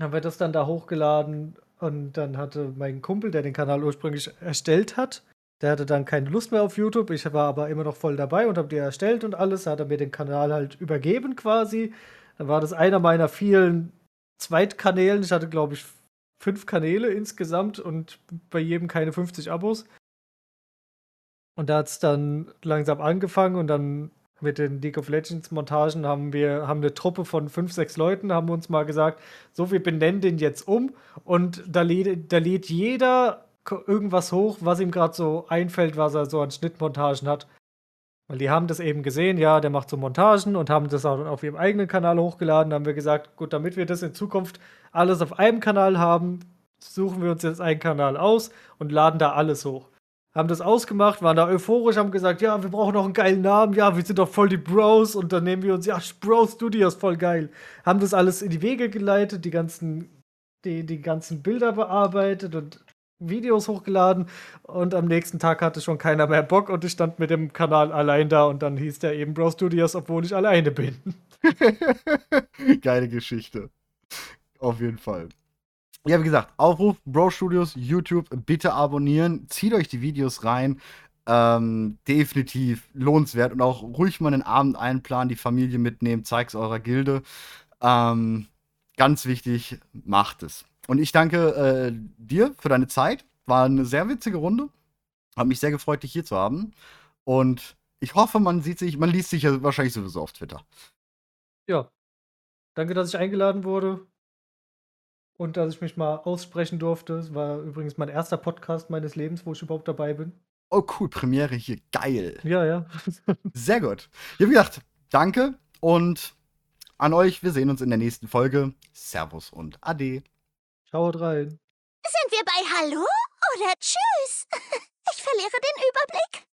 haben wir das dann da hochgeladen. Und dann hatte mein Kumpel, der den Kanal ursprünglich erstellt hat, der hatte dann keine Lust mehr auf YouTube. Ich war aber immer noch voll dabei und habe die erstellt und alles. Da hat er mir den Kanal halt übergeben quasi. Dann war das einer meiner vielen Zweitkanälen. Ich hatte, glaube ich, fünf Kanäle insgesamt und bei jedem keine 50 Abos. Und da hat es dann langsam angefangen und dann mit den League of Legends Montagen haben wir haben eine Truppe von fünf, sechs Leuten, haben uns mal gesagt, so wir benennen den jetzt um und da lädt, da lädt jeder irgendwas hoch, was ihm gerade so einfällt, was er so an Schnittmontagen hat. Weil die haben das eben gesehen, ja, der macht so Montagen und haben das auch auf ihrem eigenen Kanal hochgeladen. Da haben wir gesagt, gut, damit wir das in Zukunft alles auf einem Kanal haben, suchen wir uns jetzt einen Kanal aus und laden da alles hoch. Haben das ausgemacht, waren da euphorisch, haben gesagt, ja, wir brauchen noch einen geilen Namen, ja, wir sind doch voll die Bros und dann nehmen wir uns, ja, Bro Studios, voll geil. Haben das alles in die Wege geleitet, die ganzen, die, die ganzen Bilder bearbeitet und Videos hochgeladen und am nächsten Tag hatte schon keiner mehr Bock und ich stand mit dem Kanal allein da und dann hieß der eben Bro Studios, obwohl ich alleine bin. Geile Geschichte. Auf jeden Fall. Ja, wie gesagt, Aufruf, Bro Studios, YouTube, bitte abonnieren, zieht euch die Videos rein. Ähm, definitiv lohnenswert und auch ruhig mal einen Abend einplanen, die Familie mitnehmen, zeig's eurer Gilde. Ähm, ganz wichtig, macht es. Und ich danke äh, dir für deine Zeit. War eine sehr witzige Runde. Hat mich sehr gefreut, dich hier zu haben. Und ich hoffe, man sieht sich, man liest sich ja wahrscheinlich sowieso auf Twitter. Ja. Danke, dass ich eingeladen wurde und dass ich mich mal aussprechen durfte. Es war übrigens mein erster Podcast meines Lebens, wo ich überhaupt dabei bin. Oh, cool, Premiere hier, geil. Ja, ja. Sehr gut. Ja, wie gesagt, danke und an euch, wir sehen uns in der nächsten Folge. Servus und Ade. Haut rein. Sind wir bei Hallo oder Tschüss? Ich verliere den Überblick.